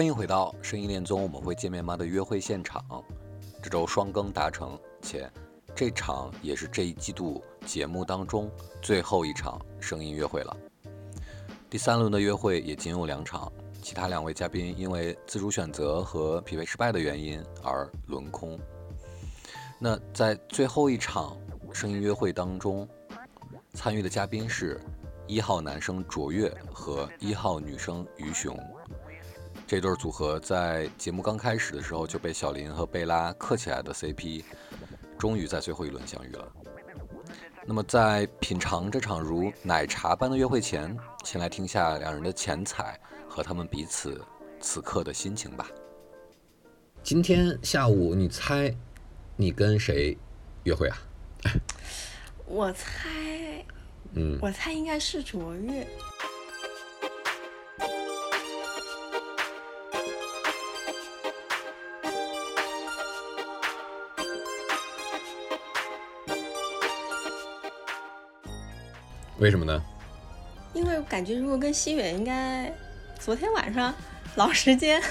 欢迎回到声音恋综，我们会见面吗的约会现场。这周双更达成，且这场也是这一季度节目当中最后一场声音约会了。第三轮的约会也仅有两场，其他两位嘉宾因为自主选择和匹配失败的原因而轮空。那在最后一场声音约会当中，参与的嘉宾是一号男生卓越和一号女生于雄。这对组合在节目刚开始的时候就被小林和贝拉磕起来的 CP，终于在最后一轮相遇了。那么，在品尝这场如奶茶般的约会前，先来听下两人的前彩和他们彼此此刻的心情吧。今天下午，你猜你跟谁约会啊？我猜，嗯，我猜应该是卓越。为什么呢？因为我感觉如果跟西远，应该昨天晚上老时间。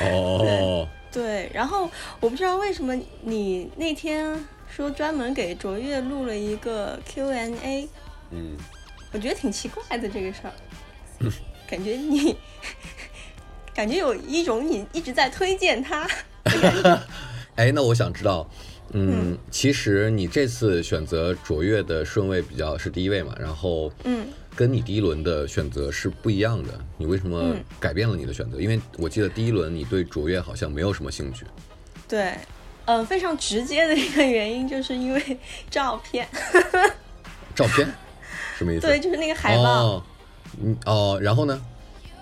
哦。对，然后我不知道为什么你那天说专门给卓越录了一个 Q&A。嗯。我觉得挺奇怪的这个事儿。感觉你，感觉有一种你一直在推荐他。哎，那我想知道。嗯，其实你这次选择卓越的顺位比较是第一位嘛，然后嗯，跟你第一轮的选择是不一样的。你为什么改变了你的选择？因为我记得第一轮你对卓越好像没有什么兴趣。对，呃，非常直接的一个原因就是因为照片。照片？什么意思？对，就是那个海报。嗯哦，然后呢？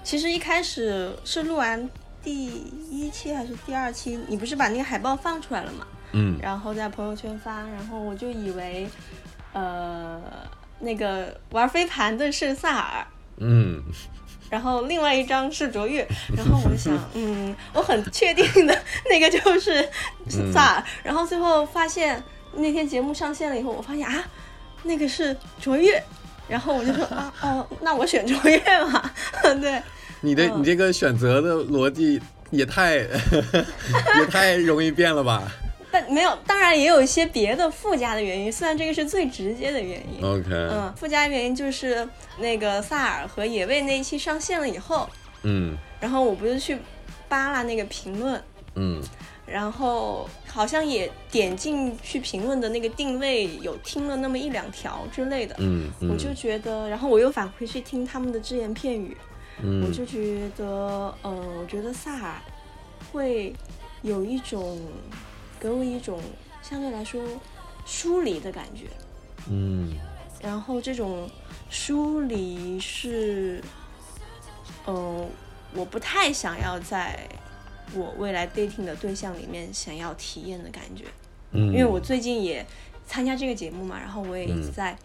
其实一开始是录完第一期还是第二期，你不是把那个海报放出来了吗？嗯，然后在朋友圈发，然后我就以为，呃，那个玩飞盘的是萨尔，嗯，然后另外一张是卓越，然后我就想，嗯，我很确定的那个就是萨尔，然后最后发现那天节目上线了以后，我发现啊，那个是卓越，然后我就说啊哦，那我选卓越吧，对，你的你这个选择的逻辑也太 也太容易变了吧。但没有，当然也有一些别的附加的原因。虽然这个是最直接的原因。OK。嗯，附加原因就是那个萨尔和野味那一期上线了以后，嗯，然后我不是去扒拉那个评论，嗯，然后好像也点进去评论的那个定位有听了那么一两条之类的，嗯，我就觉得，然后我又返回去听他们的只言片语，嗯，我就觉得，呃，我觉得萨尔会有一种。给我一种相对来说疏离的感觉，嗯，然后这种疏离是，呃，我不太想要在我未来 dating 的对象里面想要体验的感觉，嗯，因为我最近也参加这个节目嘛，然后我也一直在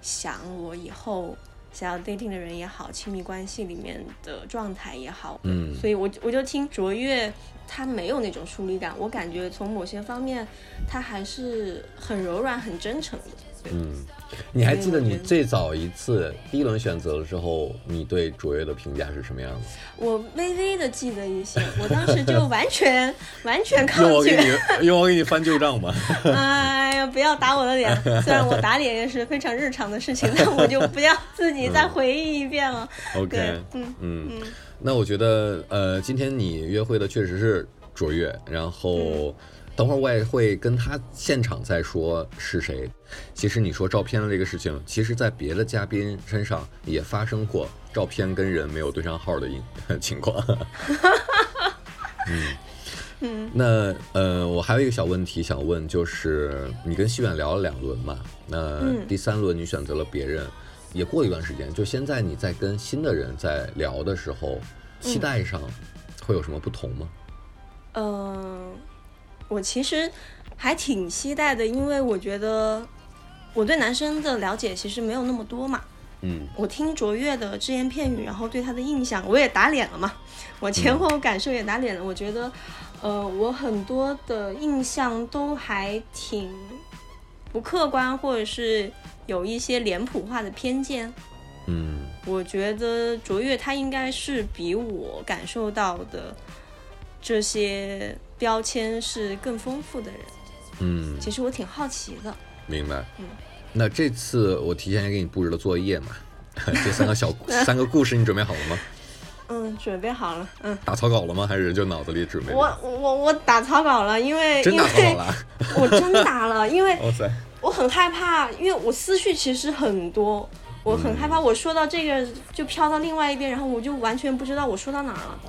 想我以后想要 dating 的人也好，亲密关系里面的状态也好，嗯，所以我我就听卓越。他没有那种疏离感，我感觉从某些方面，他还是很柔软、很真诚的。嗯，你还记得你最早一次第一轮选择的时候，你对卓越的评价是什么样子？我微微的记得一些，我当时就完全 完全抗拒。用我给你 用我给你翻旧账吧？哎呀，不要打我的脸！虽然我打脸也是非常日常的事情，但我就不要自己再回忆一遍了。OK，嗯嗯嗯。那我觉得，呃，今天你约会的确实是卓越，然后等会儿我也会跟他现场再说是谁。其实你说照片的这个事情，其实在别的嘉宾身上也发生过照片跟人没有对上号的 情况。嗯嗯。那呃，我还有一个小问题想问，就是你跟西远聊了两轮嘛？那第三轮你选择了别人。也过一段时间，就现在你在跟新的人在聊的时候，期待上会有什么不同吗？嗯，我其实还挺期待的，因为我觉得我对男生的了解其实没有那么多嘛。嗯我听卓越的只言片语，然后对他的印象我也打脸了嘛，我前后感受也打脸了。我觉得，呃，我很多的印象都还挺不客观，或者是有一些脸谱化的偏见。嗯我觉得卓越他应该是比我感受到的这些标签是更丰富的人。嗯，其实我挺好奇的。明白。嗯那这次我提前给你布置了作业嘛，这三个小 三个故事你准备好了吗？嗯，准备好了。嗯，打草稿了吗？还是就脑子里准备？我我我打草稿了，因为因真打草稿为了啊？我真打了，因为哇塞！我很害怕，因为我思绪其实很多，我很害怕我说到这个就飘到另外一边，然后我就完全不知道我说到哪儿了。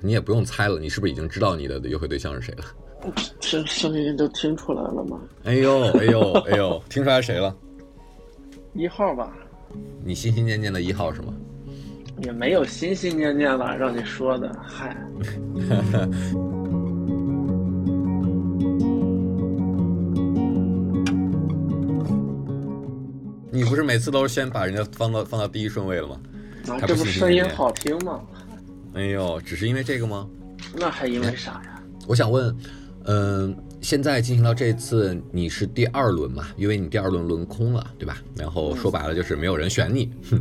你也不用猜了，你是不是已经知道你的约会对象是谁了？声声音都听出来了吗？哎呦哎呦哎呦，听出来谁了？一号吧，你心心念念的一号是吗？也没有心心念念了，让你说的，嗨，你不是每次都是先把人家放到放到第一顺位了吗？啊，这不声音好听吗？哎呦，只是因为这个吗？那还因为啥呀？我想问，嗯、现在进行到这次，你是第二轮嘛？因为你第二轮轮空了，对吧？然后说白了就是没有人选你，哼，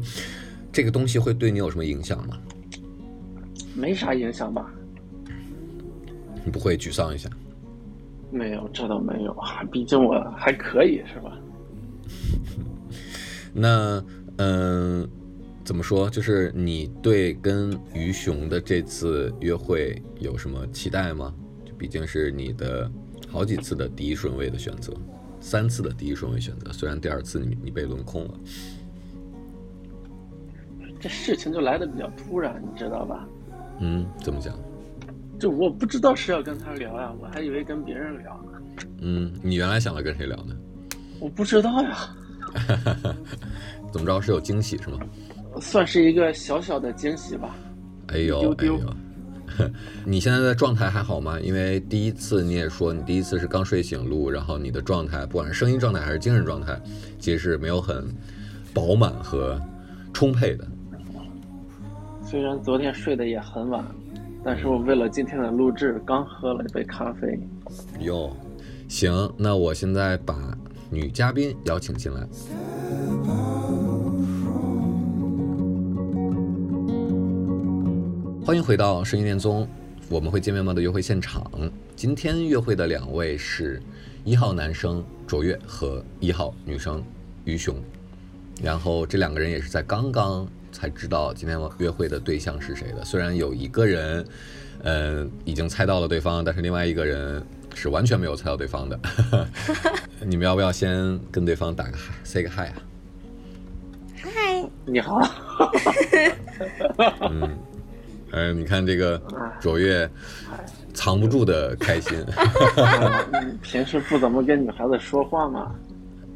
这个东西会对你有什么影响吗？没啥影响吧？你不会沮丧一下？没有，这倒没有啊，毕竟我还可以，是吧？那嗯、怎么说？就是你对跟于雄的这次约会有什么期待吗？就毕竟是你的好几次的第一顺位的选择，三次的第一顺位选择，虽然第二次你你被轮空了。这事情就来的比较突然，你知道吧？嗯，怎么讲？就我不知道是要跟他聊呀，我还以为跟别人聊呢。嗯，你原来想着跟谁聊呢？我不知道呀，怎么着是有惊喜是吗？算是一个小小的惊喜吧。哎呦丢丢哎呦，你现在的状态还好吗？因为第一次你也说你第一次是刚睡醒录，然后你的状态，不管是声音状态还是精神状态，其实是没有很饱满和充沛的。虽然昨天睡得也很晚，但是我为了今天的录制，刚喝了一杯咖啡。哟，行，那我现在把女嘉宾邀请进来。欢迎回到声音恋综，我们会见面吗的约会现场。今天约会的两位是一号男生卓越和一号女生于雄，然后这两个人也是在刚刚才知道今天约会的对象是谁的。虽然有一个人，嗯、已经猜到了对方，但是另外一个人是完全没有猜到对方的。你们要不要先跟对方打个嗨，say 个 hi 啊？嗨，你好，嗯，呃，你看这个卓越藏不住的开心你 平时不怎么跟女孩子说话吗？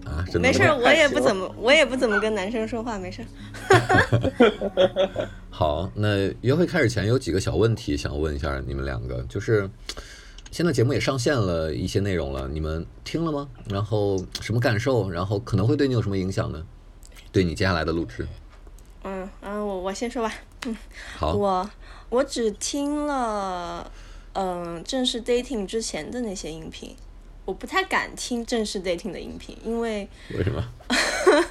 啊，真的没事我也不怎么，我也不怎么跟男生说话，没事儿。好，那约会开始前有几个小问题想问一下你们两个，就是现在节目也上线了一些内容了，你们听了吗？然后什么感受？然后可能会对你有什么影响呢？对你接下来的录制？嗯嗯，我我先说吧。好，我我只听了，嗯、正式 dating 之前的那些音频，我不太敢听正式 dating 的音频，因为为什么？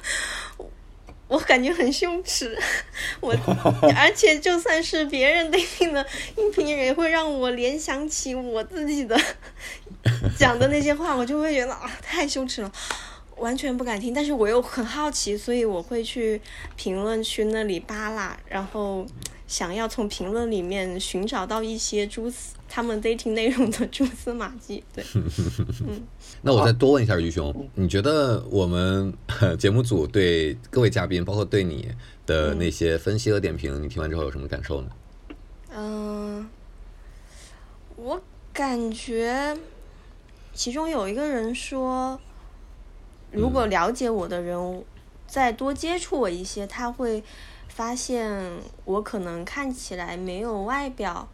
我感觉很羞耻。我而且就算是别人 dating 的音频，也会让我联想起我自己的 讲的那些话，我就会觉得啊，太羞耻了。完全不敢听，但是我又很好奇，所以我会去评论区那里扒拉，然后想要从评论里面寻找到一些蛛丝，他们 dating 内容的蛛丝马迹。对，嗯那我再多问一下于兄，你觉得我们节目组对各位嘉宾，包括对你的那些分析和点评，你听完之后有什么感受呢？嗯、我感觉其中有一个人说，如果了解我的人再多接触我一些，他会发现我可能看起来没有外表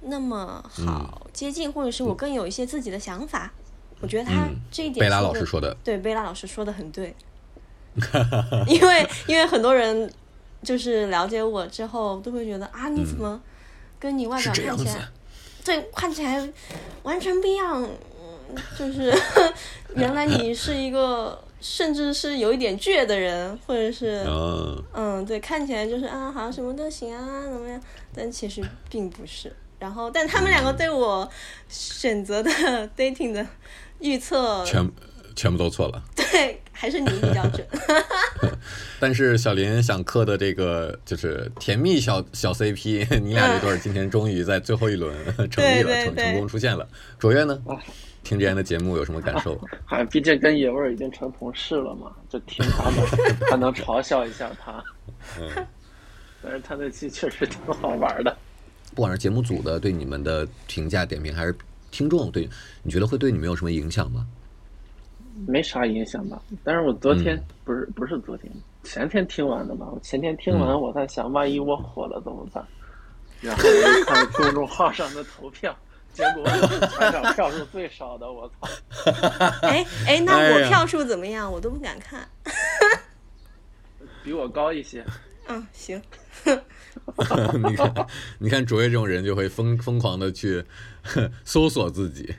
那么好接近，或者是我更有一些自己的想法。我觉得他嗯这一点贝拉老师说的，对，贝拉老师说的很对，因为因为很多人就是了解我之后都会觉得啊，你怎么跟你外表看起来，对，看起来完全不一样，嗯就是 原来你是一个甚至是有一点倔的人，或者是嗯，嗯，对，看起来就是啊，好像什么都行啊，怎么样？但其实并不是。然后，但他们两个对我选择的 dating 的预测，全全部都错了。对，还是你比较准。但是小林想磕的这个就是甜蜜小小 CP，你俩这对今天终于在最后一轮成立了，成成功出现了。卓越呢？听之前的节目有什么感受？啊，毕竟跟野味儿已经成同事了嘛，就听他的，还能嘲笑一下他。嗯，但是他那期确实挺好玩的。不管是节目组的对你们的评价点评，还是听众对，你觉得会对你们有什么影响吗？没啥影响吧。但是我昨天、嗯不是不是昨天，前天听完的嘛。我前天听完，嗯我在想，万一我火了怎么办？然后我就看公众号上的投票，结果我是全场票数最少的，我操！哎哎，那我票数怎么样？我都不敢看。比我高一些。嗯，行。你看，你看卓越这种人就会疯疯狂的去 搜索自己。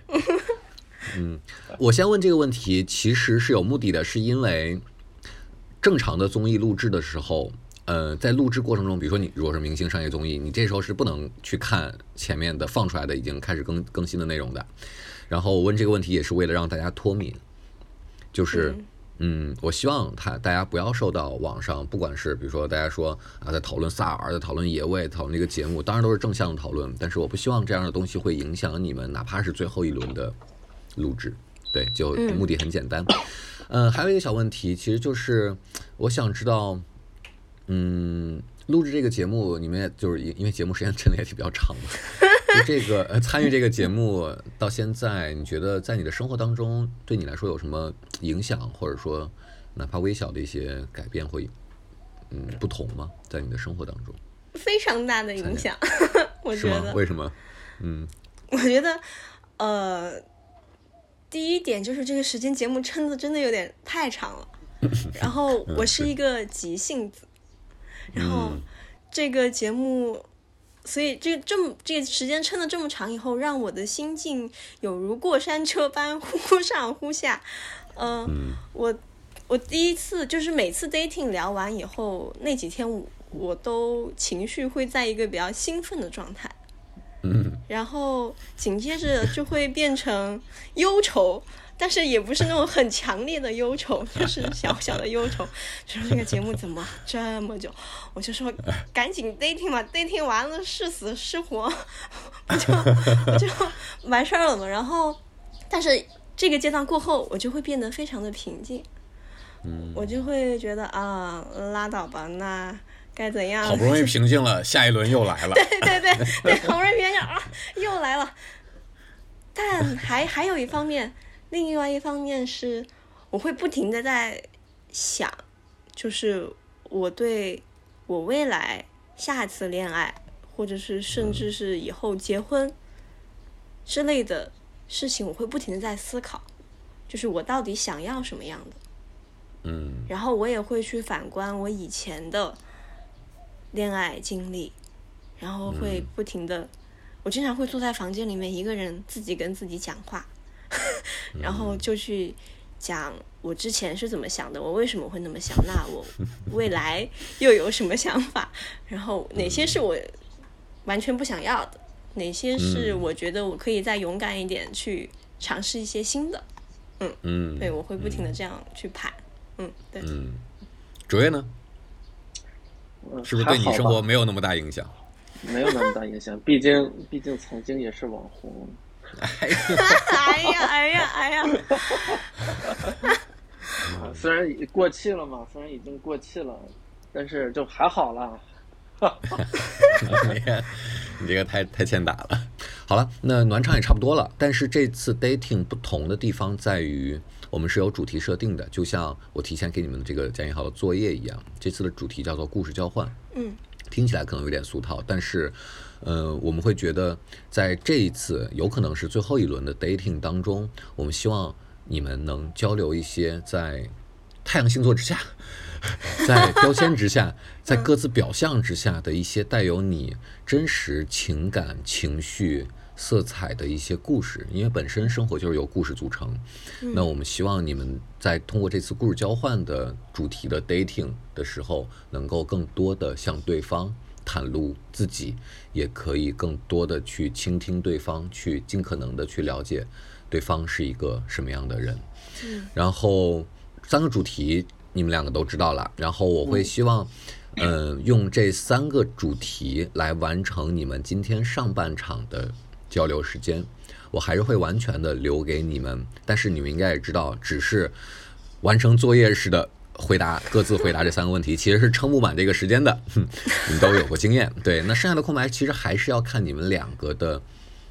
嗯，我先问这个问题，其实是有目的的，是因为正常的综艺录制的时候，呃，在录制过程中，比如说你如果是明星商业综艺，你这时候是不能去看前面的放出来的已经开始更更新的内容的。然后我问这个问题也是为了让大家脱敏，就是。嗯，我希望他大家不要受到网上，不管是比如说大家说啊，在讨论萨尔，在讨论野味，讨论这个节目，当然都是正向的讨论，但是我不希望这样的东西会影响你们，哪怕是最后一轮的录制。对，就嗯目的很简单。嗯、还有一个小问题，其实就是我想知道，嗯，录制这个节目，你们也就是因因为节目时间真的也挺比较长的，就这个呃参与这个节目到现在，你觉得在你的生活当中对你来说有什么影响，或者说哪怕微小的一些改变会嗯不同吗？在你的生活当中非常大的影响，我是吗？觉得。为什么？嗯我觉得，呃，第一点就是这个时间节目撑的真的有点太长了。然后我是一个急性子，然后嗯这个节目，所以这这么这个时间撑了这么长以后，让我的心境有如过山车般忽上忽下。呃，嗯我我第一次就是每次 dating 聊完以后，那几天我我都情绪会在一个比较兴奋的状态。嗯然后紧接着就会变成忧愁，但是也不是那种很强烈的忧愁，就是小小的忧愁。就说这个节目怎么这么久？我就说赶紧 dating 嘛，dating 完了是死是活，不就不就完事儿了嘛。然后，但是这个阶段过后，我就会变得非常的平静，嗯，我就会觉得啊，拉倒吧，那该怎样？好不容易平静了，下一轮又来了。对对对对，好不容易平静啊，又来了。但还还有一方面，另外一方面是，我会不停的在想，就是我对我未来下次恋爱，或者是甚至是以后结婚之类的事情，我会不停的在思考，就是我到底想要什么样的。嗯。然后我也会去反观我以前的恋爱经历，然后会不停的，我经常会坐在房间里面一个人自己跟自己讲话，然后就去讲我之前是怎么想的，我为什么会那么想，那我 未来又有什么想法，然后哪些是我完全不想要的，哪些是嗯我觉得我可以再勇敢一点去尝试一些新的。嗯嗯对，我会不停的这样去盘。嗯，对，嗯，卓越呢？嗯是不是对你生活没有那么大影响？没有那么大影响？毕竟毕竟曾经也是网红，哎呀，哎呀，哎呀，哎 呀虽然已过气了嘛，虽然已经过气了，但是就还好啦。你看，你这个太太欠打了。好了，那暖场也差不多了。但是这次 dating 不同的地方在于，我们是有主题设定的，就像我提前给你们的这个讲义好的作业一样。这次的主题叫做故事交换。嗯，听起来可能有点俗套，但是，呃，我们会觉得在这一次有可能是最后一轮的 dating 当中，我们希望你们能交流一些在太阳星座之下，在标签之下，在各自表象之下的一些带有你真实情感、情绪色彩的一些故事，因为本身生活就是由故事组成。那我们希望你们在通过这次故事交换的主题的 dating 的时候，能够更多的向对方袒露自己，也可以更多的去倾听对方，去尽可能的去了解对方是一个什么样的人。然后三个主题你们两个都知道了，然后我会希望，嗯、用这三个主题来完成你们今天上半场的交流时间。我还是会完全的留给你们，但是你们应该也知道，只是完成作业似的回答，各自回答这三个问题，其实是撑不满这个时间的。哼你们都有过经验，对。那剩下的空白其实还是要看你们两个的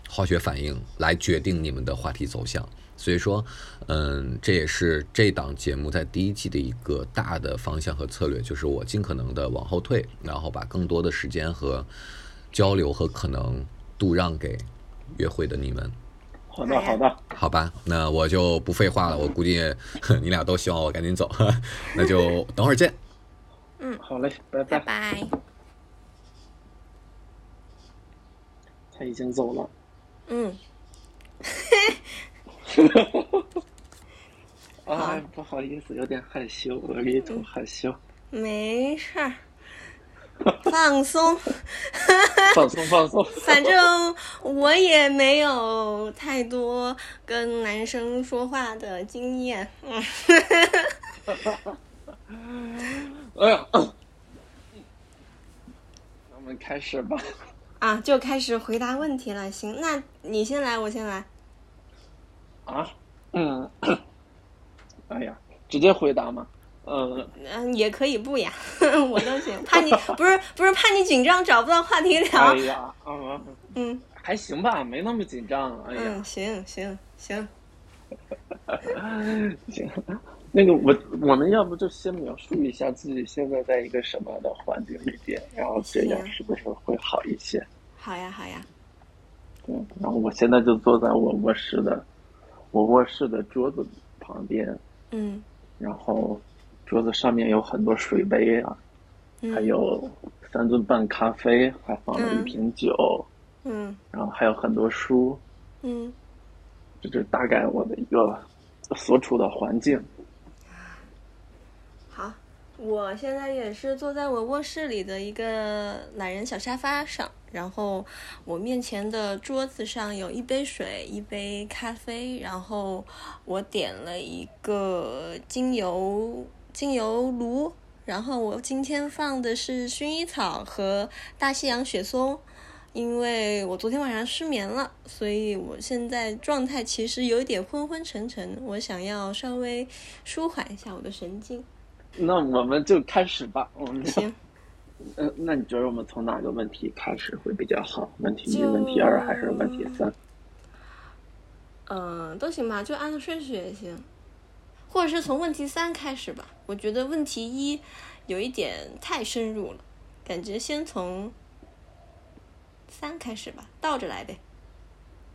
化学反应来决定你们的话题走向。所以说，嗯，这也是这档节目在第一季的一个大的方向和策略，就是我尽可能的往后退，然后把更多的时间和交流和可能度让给约会的你们。好的，好的，好吧，那我就不废话了。我估计你俩都希望我赶紧走，那就等会儿见。好嘞，拜拜拜。拜。他已经走了。嗯，啊，不好意思，有点害羞，额里头害羞。没事儿，放松。放松放松。反正我也没有太多跟男生说话的经验。嗯，哎呀，那我们开始吧。啊，就开始回答问题了。行，那你先来，我先来。啊，嗯，哎呀，直接回答嘛。嗯，嗯，也可以不呀，我都行。怕你不是不是怕你紧张找不到话题聊哎。呀，啊，嗯还行吧，没那么紧张。哎呀嗯，，行行行，行，那个我我们要不就先描述一下自己现在在一个什么样的环境里边，然后这样是不是会好一些？好呀好呀。对，然后我现在就坐在我卧室的我卧室的桌子旁边，嗯然后桌子上面有很多水杯啊，嗯，还有三顿半咖啡，还放了一嗯。瓶酒，嗯。然后还有很多书，嗯。这就是大概我的一个所处的环境。好，我现在也是坐在我卧室里的一个懒人小沙发上，然后我面前的桌子上有一杯水，一杯咖啡，然后我点了一个精油精油炉，然后我今天放的是薰衣草和大西洋雪松。因为我昨天晚上失眠了，所以我现在状态其实有一点昏昏沉沉，我想要稍微舒缓一下我的神经。那我们就开始吧。我们 行，呃，那你觉得我们从哪个问题开始会比较好？问题一、问题二还是问题三？嗯、都行吧，就按照顺序也行，或者是从问题三开始吧。我觉得问题一有一点太深入了，感觉先从三开始吧，倒着来呗。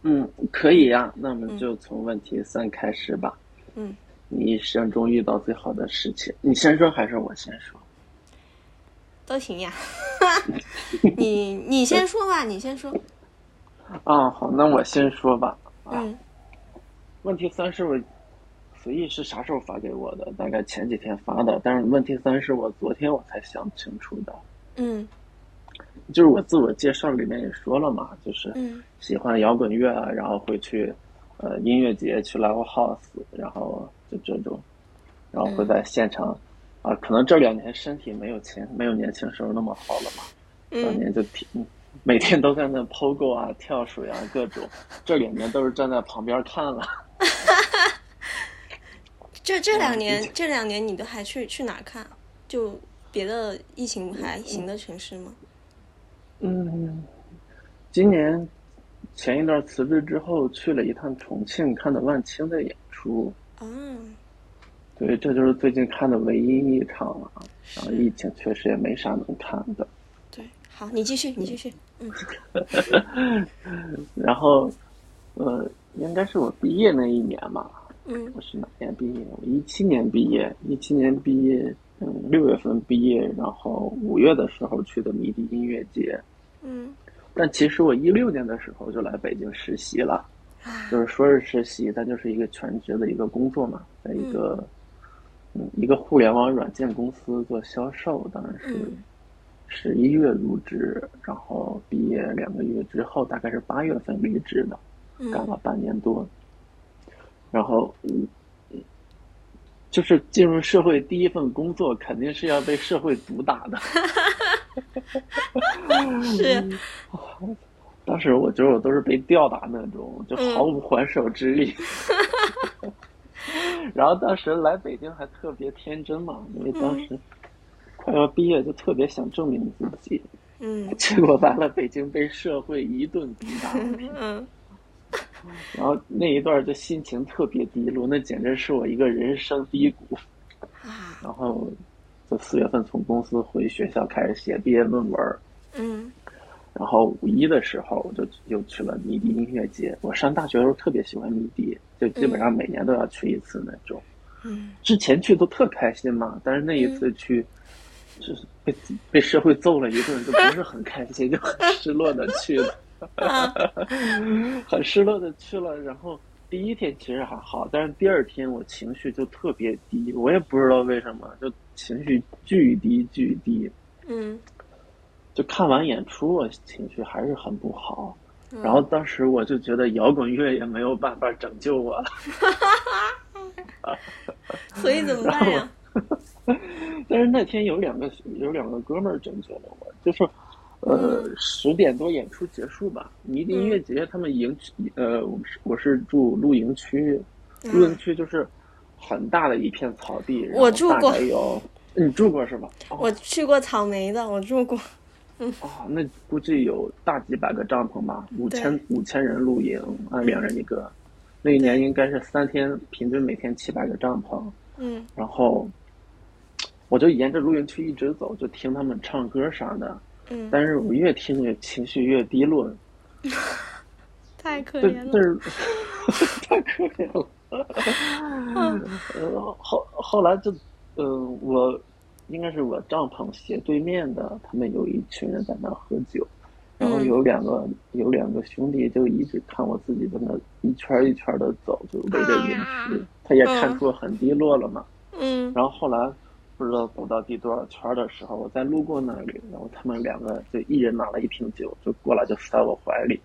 嗯，可以呀、那我们就从问题三开始吧。嗯，你一生中遇到最好的事情，你先说还是我先说？都行呀。你你先说吧，你先说。啊，好，那我先说吧。啊，嗯问题三是我随意是啥时候发给我的？大概前几天发的，但是问题三是我昨天我才想清楚的。嗯就是我自我介绍里面也说了嘛，就是嗯喜欢摇滚乐啊，然后会去呃音乐节，去 live house，然后就这种，然后会在现场，啊，可能这两年身体没有前没有年轻时候那么好了嘛，当嗯，年就挺每天都在那 POGO 啊、跳水啊各种，这两年都是站在旁边看了。这这两年嗯这两年你都还去去哪儿看？就别的疫情还行的城市吗？嗯，今年前一段辞职之后去了一趟重庆，看的万青的演出。啊，对，这就是最近看的唯一一场了。然后疫情确实也没啥能看的。对，好，你继续，你继续。嗯 然后，呃，应该是我毕业那一年嘛。嗯我是哪年毕业？我一七年毕业，一七年毕业，嗯，六月份毕业，然后五月的时候去的迷笛音乐节。嗯但其实我一六年的时候就来北京实习了。啊就是说是实习，但就是一个全职的一个工作嘛，在一个嗯一个互联网软件公司做销售，当然是嗯十一月入职，然后毕业两个月之后，大概是八月份离职的，干嗯了半年多，然后嗯。就是进入社会第一份工作，肯定是要被社会毒打的。是 当时我觉得我都是被吊打那种，就毫无还手之力。然后当时来北京还特别天真嘛，因为当时快要毕业，就特别想证明自己。嗯结果来了北京，被社会一顿毒打，嗯 然后那一段就心情特别低落，那简直是我一个人生低谷。啊 然后就四月份从公司回学校开始写毕业论文，嗯然后五一的时候，我就又去了迷笛音乐节。我上大学的时候特别喜欢迷笛，就基本上每年都要去一次那种。嗯之前去都特开心嘛，但是那一次去，就是被被社会揍了一顿，就不是很开心，就很失落的去了，啊 很失落的去了。然后第一天其实还好，但是第二天我情绪就特别低，我也不知道为什么，就情绪巨低巨低。嗯就看完演出，我情绪还是很不好。嗯然后当时我就觉得摇滚乐也没有办法拯救我了。所以怎么办呀？但是那天有两个有两个哥们儿拯救了我，就是，呃，十点多演出结束吧，迷笛音乐节他们营区，呃，我是我是住露营区，露营区就是很大的一片草地，我住过你住过是吧？哦我去过草莓的，我住过。哦，那估计有大几百个帐篷吧，五千五千人露营，啊，两人一个。那一年应该是三天，平均每天七百个帐篷。嗯然后我就沿着露营区一直走，就听他们唱歌啥的。嗯，但是我越听越情绪越低落，太可怜这了。是 太可怜了。呃，后后来就，嗯、我应该是我帐篷斜对面的，他们有一群人在那喝酒，然后嗯有两个、有两个兄弟就一直看我自己在那一圈儿一圈的走，就围着营区，他也看出我很低落了嘛。嗯然后后来不知道走到第多少圈儿的时候，我在路过那里，然后他们两个就一人拿了一瓶酒，就过来就塞我怀里，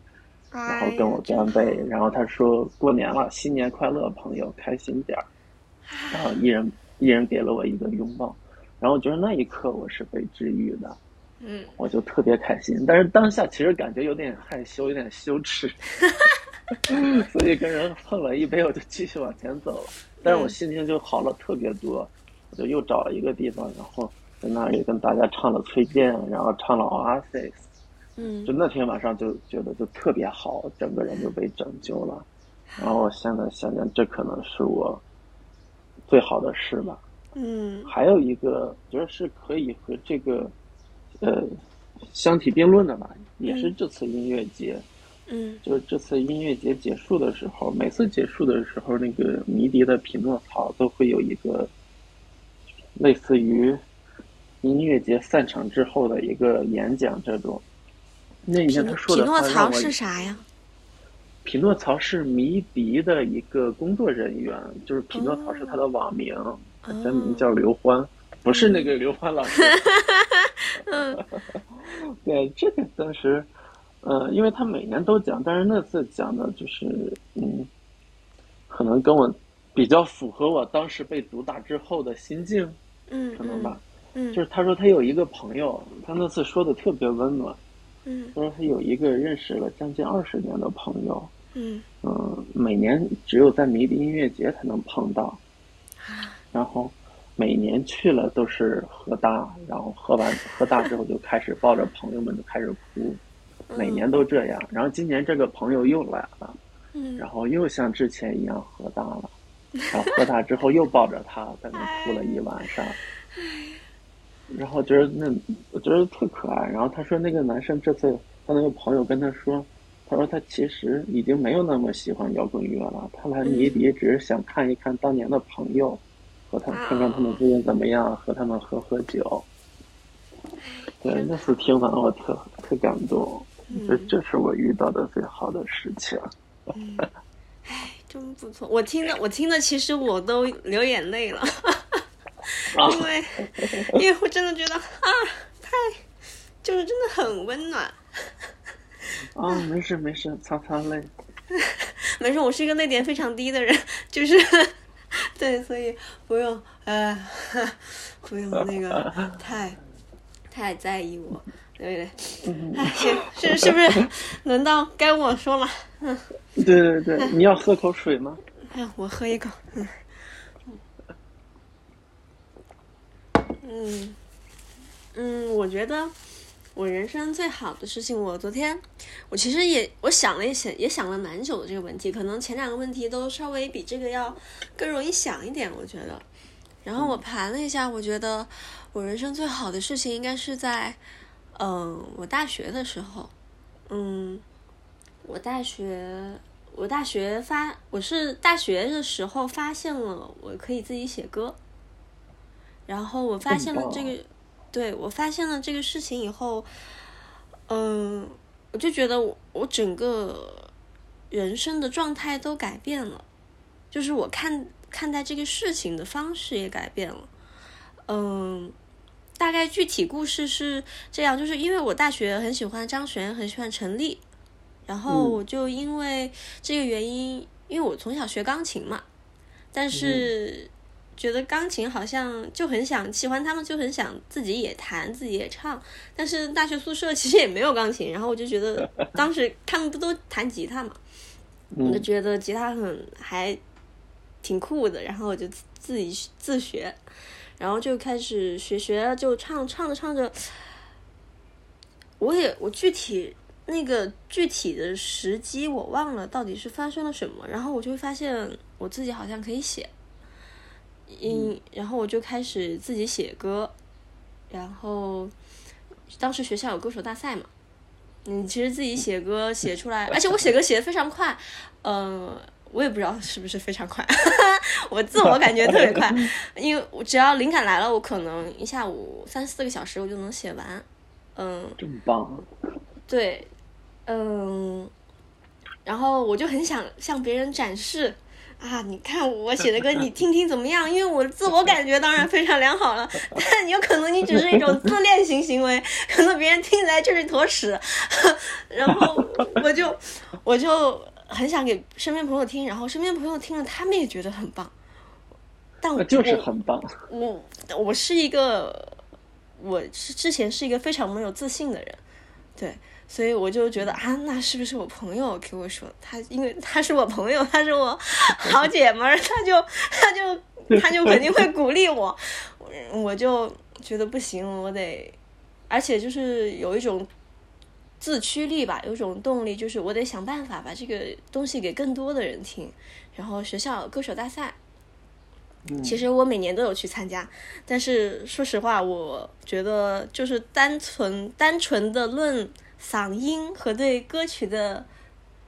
然后跟我干杯，然后他说过年了，新年快乐，朋友，开心点儿。然后一人一人给了我一个拥抱，然后我觉得那一刻我是被治愈的，嗯我就特别开心。但是当下其实感觉有点害羞，有点羞耻，所以跟人碰了一杯，我就继续往前走了。但是我心情就好了特别多，我就又找了一个地方，然后在那里跟大家唱了崔健，然后唱了 Oasis。嗯就那天晚上就觉得就特别好，整个人就被拯救了。然后现在想想，这可能是我最好的事吧。嗯还有一个，觉得是可以和这个呃相提并论的吧，也是这次音乐节。嗯就是这次音乐节结束的时候，每次结束的时候，那个迷笛的匹诺曹都会有一个类似于音乐节散场之后的一个演讲，这种。那你看他说的匹诺曹是啥呀？匹诺曹是迷笛的一个工作人员，就是匹诺曹是他的网名，他真名叫刘欢，不是那个刘欢老师。嗯 对，这个当时，呃，因为他每年都讲，但是那次讲的就是，嗯，可能跟我比较符合我当时被毒打之后的心境，嗯可能吧。嗯。就是他说他有一个朋友，他那次说的特别温暖，嗯。他说他有一个认识了将近二十年的朋友，嗯。嗯，每年只有在迷笛音乐节才能碰到，然后每年去了都是喝大，然后喝完喝大之后就开始抱着朋友们就开始哭，每年都这样。然后今年这个朋友又来了，嗯。然后又像之前一样喝大了，然后喝大之后又抱着他在那哭了一晚上。然后觉得那我觉得特可爱。然后他说那个男生这次他那个朋友跟他说，他说他其实已经没有那么喜欢摇滚乐了，他来迷笛只是想看一看当年的朋友，和他看看他们最近怎么样，和他们喝喝酒。对，那次听完我特特感动，这这是我遇到的最好的事情。真不错，我听的我听的，其实我都流眼泪了，啊因为因为我真的觉得啊，太就是真的很温暖。啊，没事没事，擦擦泪。没事，我是一个泪点非常低的人，就是对，所以不用呃 不用那个 太太在意我，对不对？哎，行，是是不是 轮到该我说了？嗯对对对，你要喝口水吗？哎，我喝一口。嗯嗯嗯，我觉得我人生最好的事情，我昨天我其实也我想了一想，也想了蛮久的这个问题，可能前两个问题都稍微比这个要更容易想一点，我觉得。然后我盘了一下，我觉得我人生最好的事情应该是在，嗯、我大学的时候，嗯，我大学，我大学发，我是大学的时候发现了我可以自己写歌，然后我发现了这个，对我发现了这个事情以后，嗯，我就觉得我我整个人生的状态都改变了，就是我看看待这个事情的方式也改变了，嗯。大概具体故事是这样，就是因为我大学很喜欢张悬，很喜欢陈粒，然后嗯。我就因为这个原因，因为我从小学钢琴嘛，但是觉得钢琴好像就很想喜欢他们，就很想自己也弹，自己也唱。但是大学宿舍其实也没有钢琴，然后我就觉得 当时他们不都弹吉他嘛，我就嗯。觉得吉他很还挺酷的，然后我就自自己自学，然后就开始学学就唱唱着唱着，我也我具体那个具体的时机我忘了到底是发生了什么，然后我就会发现我自己好像可以写，嗯，然后我就开始自己写歌，然后当时学校有歌手大赛嘛，你其实自己写歌写出来，而且我写歌写的非常快，嗯、我也不知道是不是非常快，我自我感觉特别快，因为我只要灵感来了，我可能一下午三四个小时我就能写完，嗯，这么棒，对，嗯，然后我就很想向别人展示。啊，你看我写的歌，你听听怎么样？因为我自我感觉当然非常良好了，但有可能你只是一种自恋型行为，可能别人听起来就是一坨屎。然后我就我就很想给身边朋友听，然后身边朋友听了，他们也觉得很棒。但我就是很棒。我 我是一个，我是之前是一个非常没有自信的人，对，所以我就觉得啊，那是不是我朋友给我说他，因为他是我朋友，他是我好姐们儿，他就他就他就肯定会鼓励，我我就觉得不行，我得，而且就是有一种。自驱力吧，有种动力，就是我得想办法把这个东西给更多的人听。然后学校歌手大赛，嗯其实我每年都有去参加，但是说实话，我觉得就是单纯单纯的论嗓音和对歌曲的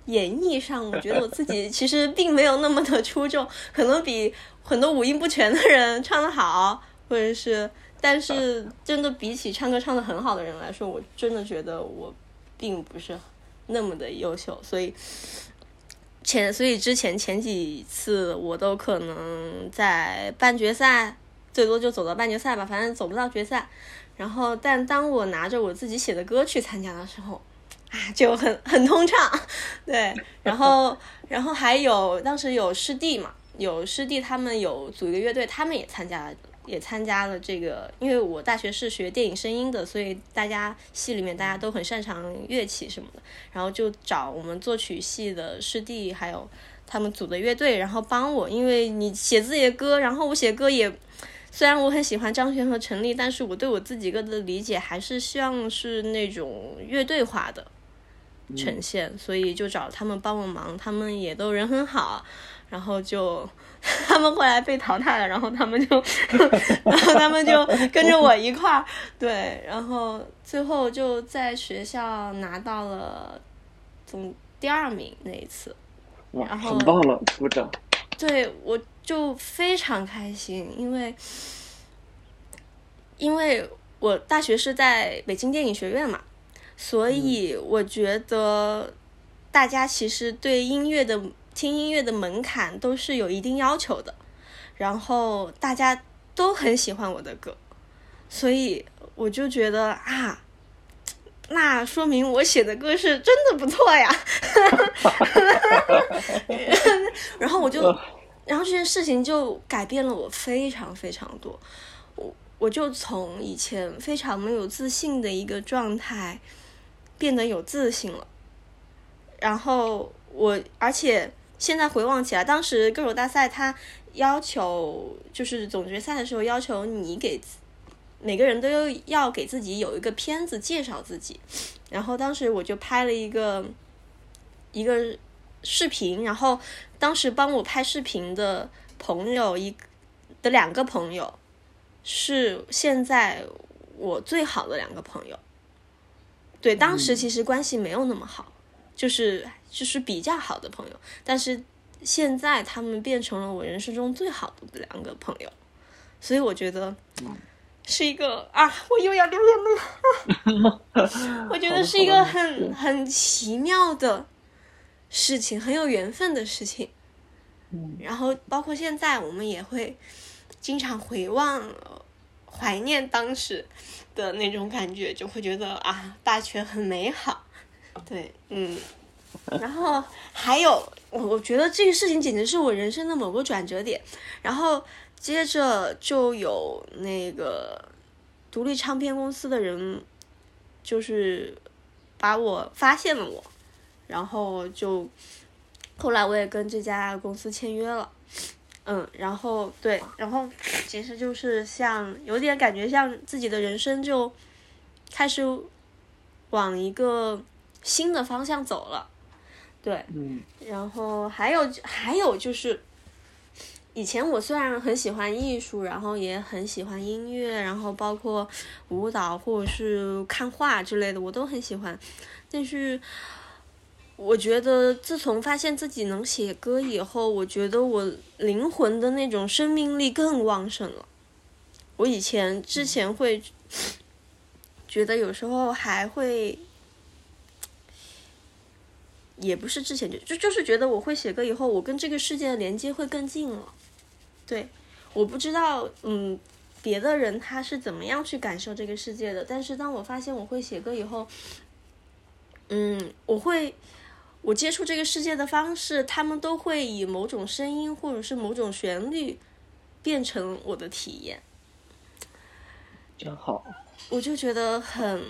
演绎上，我觉得我自己其实并没有那么的出众，可能比很多五音不全的人唱得好，或者是，但是真的比起唱歌唱得很好的人来说，我真的觉得我并不是那么的优秀，所以。前所以之前前几次我都可能在半决赛，最多就走到半决赛吧，反正走不到决赛。然后，但当我拿着我自己写的歌去参加的时候，啊就很很通畅，对，然后然后还有当时有师弟嘛，有师弟他们有组一个乐队，他们也参加了。也参加了这个，因为我大学是学电影声音的，所以大家系里面大家都很擅长乐器什么的，然后就找我们作曲系的师弟，还有他们组的乐队，然后帮我，因为你写自己的歌，然后我写歌也，虽然我很喜欢张悬和陈粒，但是我对我自己歌的理解还是希望是那种乐队化的呈现，所以就找他们帮我忙，他们也都人很好，然后就。他们后来被淘汰了，然后他们就，然后他们就跟着我一块儿，对，然后最后就在学校拿到了总第二名那一次，哇，然后很棒了，鼓掌。对我就非常开心，因为因为我大学是在北京电影学院嘛，所以我觉得大家其实对音乐的。听音乐的门槛都是有一定要求的，然后大家都很喜欢我的歌，所以我就觉得啊，那说明我写的歌是真的不错呀。然后我就，然后这件事情就改变了我非常非常多，我我就从以前非常没有自信的一个状态，变得有自信了，然后我而且。现在回望起来，当时歌手大赛他要求就是总决赛的时候要求你给每个人都要给自己有一个片子介绍自己，然后当时我就拍了一个一个视频，然后当时帮我拍视频的朋友一的两个朋友是现在我最好的两个朋友，对，当时其实关系没有那么好，就是。就是比较好的朋友，但是现在他们变成了我人生中最好的两个朋友，所以我觉得是一个啊，我又要流眼泪了。我觉得是一个很很奇妙的事情，很有缘分的事情。然后包括现在，我们也会经常回望、怀念当时的那种感觉，就会觉得啊，大学很美好。对，嗯。然后还有，我我觉得这个事情简直是我人生的某个转折点。然后接着就有那个独立唱片公司的人，就是把我发现了我，然后就后来我也跟这家公司签约了。嗯，然后对，然后其实就是像有点感觉像自己的人生就开始往一个新的方向走了。对，嗯，然后还有还有就是，以前我虽然很喜欢艺术，然后也很喜欢音乐，然后包括舞蹈或者是看画之类的，我都很喜欢。但是，我觉得自从发现自己能写歌以后，我觉得我灵魂的那种生命力更旺盛了。我以前之前会觉得有时候还会。也不是之前就就就是觉得我会写歌以后，我跟这个世界的连接会更近了。对，我不知道，嗯，别的人他是怎么样去感受这个世界的。但是当我发现我会写歌以后，嗯，我会，我接触这个世界的方式，他们都会以某种声音或者是某种旋律变成我的体验。真好，我就觉得很。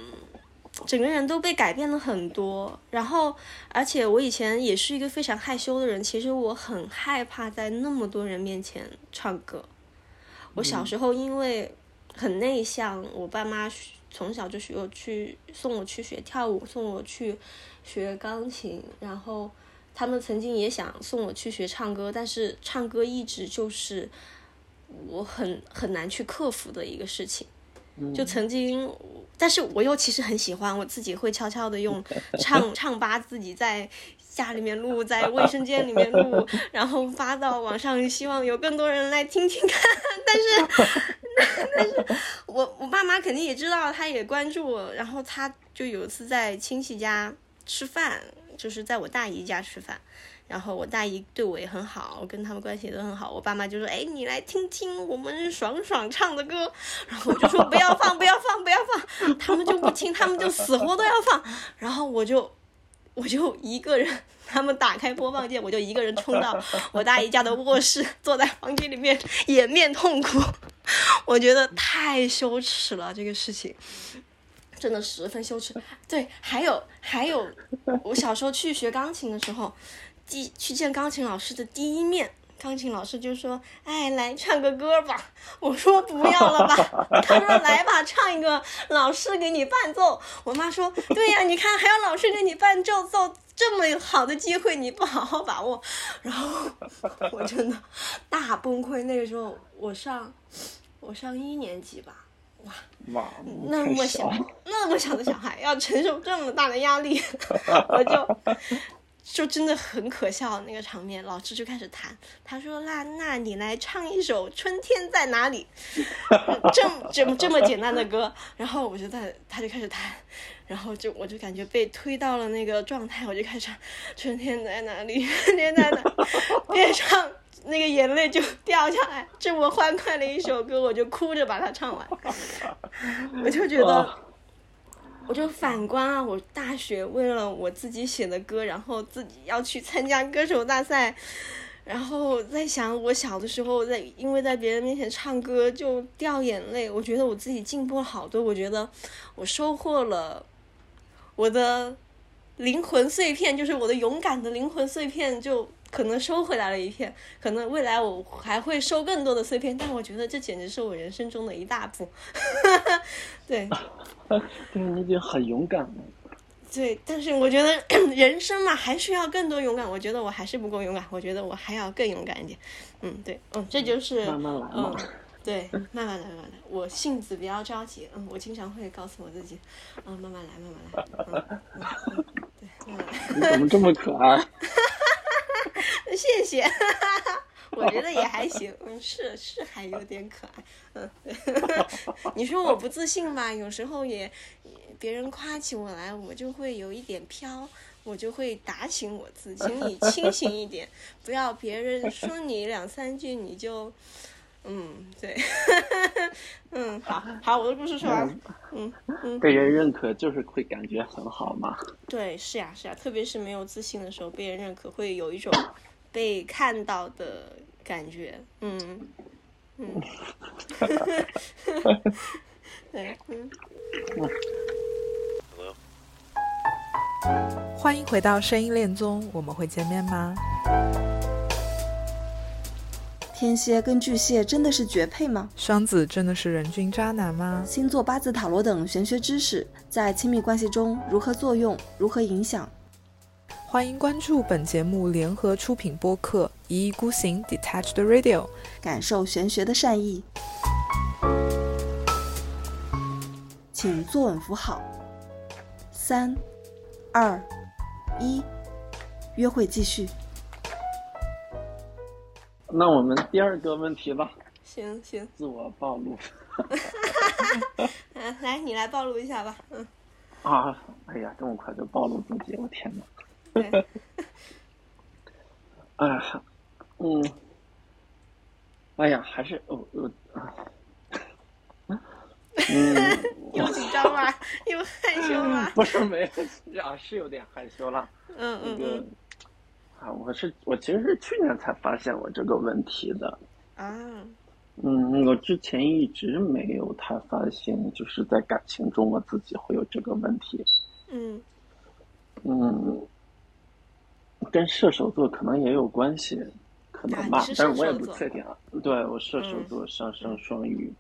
整个人都被改变了很多，然后，而且我以前也是一个非常害羞的人，其实我很害怕在那么多人面前唱歌。我小时候因为很内向，我爸妈从小就学我去送我去学跳舞，送我去学钢琴，然后他们曾经也想送我去学唱歌，但是唱歌一直就是我很很难去克服的一个事情。就曾经，但是我又其实很喜欢，我自己会悄悄的用 唱唱吧，自己在家里面录，在卫生间里面录，然后发到网上，希望有更多人来听听看。但是，但是我我爸妈肯定也知道，他也关注我，然后他就有一次在亲戚家吃饭，就是在我大姨家吃饭。然后我大姨对我也很好，我跟他们关系都很好。我爸妈就说：“哎，你来听听我们爽爽唱的歌。”然后我就说：“不要放，不要放，不要放。”他们就不听，他们就死活都要放，然后我就我就一个人，他们打开播放键，我就一个人冲到我大姨家的卧室，坐在房间里面掩面痛哭，我觉得太羞耻了，这个事情。真的十分羞耻。对，还有还有，我小时候去学钢琴的时候，第去见钢琴老师的第一面，钢琴老师就说：“哎，来唱个歌吧。”我说：“不要了吧。”他说：“来吧，唱一个，老师给你伴奏。”我妈说：“对呀，你看还有老师给你伴奏奏。”这么好的机会你不好好把握，然后我真的大崩溃。那个时候我上我上一年级吧，哇，那么太小那么小的小孩要承受这么大的压力，我就就真的很可笑那个场面。老师就开始弹，他说：“那那你来唱一首《春天在哪里》，这么这么这么简单的歌。”然后我就在，他就开始弹，然后就我就感觉被推到了那个状态，我就开始唱《春天在哪里》，春天在哪里，越唱。那个眼泪就掉下来，这么欢快的一首歌，我就哭着把它唱完。我就觉得哦，我就反观啊，我大学为了我自己写的歌，然后自己要去参加歌手大赛，然后在想我小的时候在因为在别人面前唱歌就掉眼泪，我觉得我自己进步了好多，我觉得我收获了我的灵魂碎片，就是我的勇敢的灵魂碎片就。可能收回来了一片，可能未来我还会收更多的碎片，但我觉得这简直是我人生中的一大步。对，对你已经很勇敢了。对，但是我觉得 人生嘛，还需要更多勇敢。我觉得我还是不够勇敢，我觉得我还要更勇敢一点。嗯，对，嗯，这就是慢慢来嘛嗯，对，慢慢来，慢慢来。我性子比较着急，嗯，我经常会告诉我自己，嗯，慢慢来，慢慢来，嗯，嗯嗯对，慢慢来。你怎么这么可爱？谢谢，我觉得也还行，嗯，是是还有 点可爱，嗯，你说我不自信吧？有时候也别人夸起我来，我就会有一点飘，我就会打醒我自己，请你清醒一点，不要别人说你两三句你就，嗯，对，嗯，好好，我的故事说完，嗯嗯。被人认可就是会感觉很好嘛。对，是呀，是呀，特别是没有自信的时候，被人认可，会有一种 被看到的感觉。嗯，嗯，对，嗯。欢迎回到声音恋综，我们会见面吗？天蝎跟巨蟹真的是绝配吗？双子真的是人均渣男吗？星座、八字、塔罗等玄学知识在亲密关系中如何作用、如何影响？欢迎关注本节目联合出品播客《一意孤行 Detached Radio》。感受玄学的善意。请坐稳扶好。三、二、一，约会继续。那我们第二个问题吧，行行，自我暴露 嗯，来，你来暴露一下吧。嗯，啊！哎呀，这么快就暴露自己，我天哪！对，哎呀，嗯，哎呀，还是我我啊，嗯，又紧张了，又害羞了。不是没有啊，是有点害羞了。嗯那个嗯嗯啊，我是我其实是去年才发现我这个问题的。啊，嗯，我之前一直没有太发现，就是在感情中我自己会有这个问题。嗯嗯，跟射手座可能也有关系，可能吧，啊是但是我也不确定啊。对我射手嗯座上升双鱼，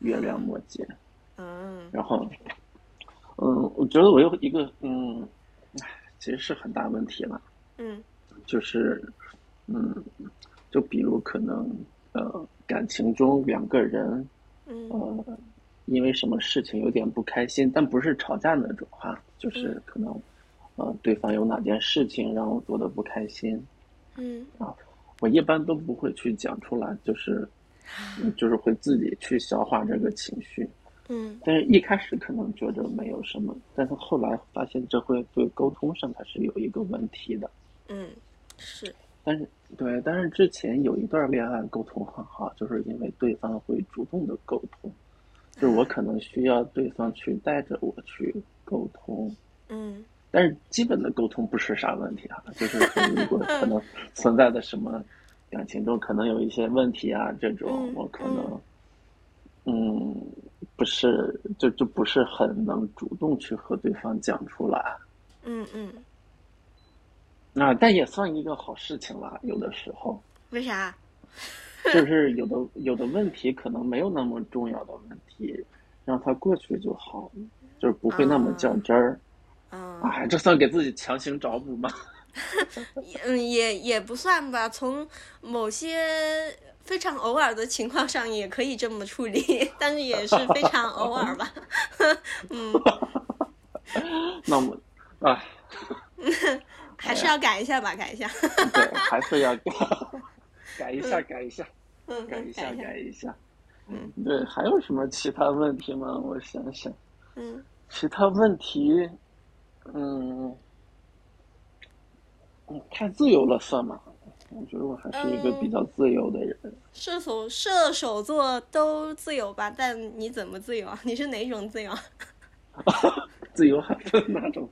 月亮摩羯，嗯然后，嗯，我觉得我有一个嗯，唉其实是很大问题了，嗯就是嗯，就比如可能呃感情中两个人嗯呃因为什么事情有点不开心，但不是吵架那种哈，就是嗯可能呃对方有哪件事情让我做的不开心，嗯啊我一般都不会去讲出来，就是嗯就是会自己去消化这个情绪。嗯但是一开始可能觉得没有什么，但是后来发现这会对沟通上它是有一个问题的。嗯，是，但是对，但是之前有一段恋爱沟通很好，就是因为对方会主动的沟通，就是我可能需要对方去带着我去沟通，嗯。但是基本的沟通不是啥问题啊，就是说如果可能存在的什么感情中可能有一些问题啊，这种嗯我可能嗯不是就就不是很能主动去和对方讲出来。嗯嗯，啊，但也算一个好事情了。有的时候，为啥？就是有的有的问题可能没有那么重要的问题，让它过去就好，就是不会那么较真儿。嗯哎，这算给自己强行找补吗？嗯，也也不算吧。从某些非常偶尔的情况上，也可以这么处理，但是也是非常偶尔吧。嗯，那我，哎，还是要改一下吧，改一下。对，还是要改 改一下，改一下，嗯，改一下，改一下。嗯，对，还有什么其他问题吗？我想想，嗯其他问题，嗯，嗯太自由了算吗？我觉得我还是一个比较自由的人。射手射手座都自由吧，但你怎么自由啊？你是哪种自由？自由还分哪种？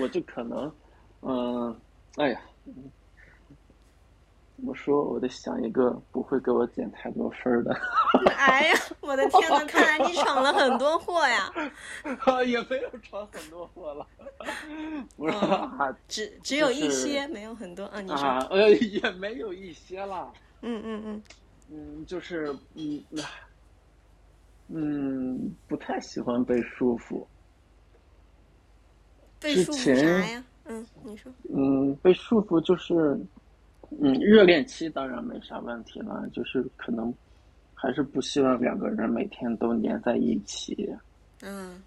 我就可能，嗯，哎呀，怎么说？我得想一个不会给我减太多分的。哎呀，我的天呐，看来你闯了很多祸呀！也没有闯很多祸了，只只有一就是些，没有很多。嗯，你说。啊，呃，也没有一些啦。嗯嗯嗯。嗯，就是嗯，唉嗯，不太喜欢被束缚。被束缚前啥呀？嗯，你说。嗯，被束缚就是，嗯，热恋期当然没啥问题了，就是可能还是不希望两个人每天都黏在一起。嗯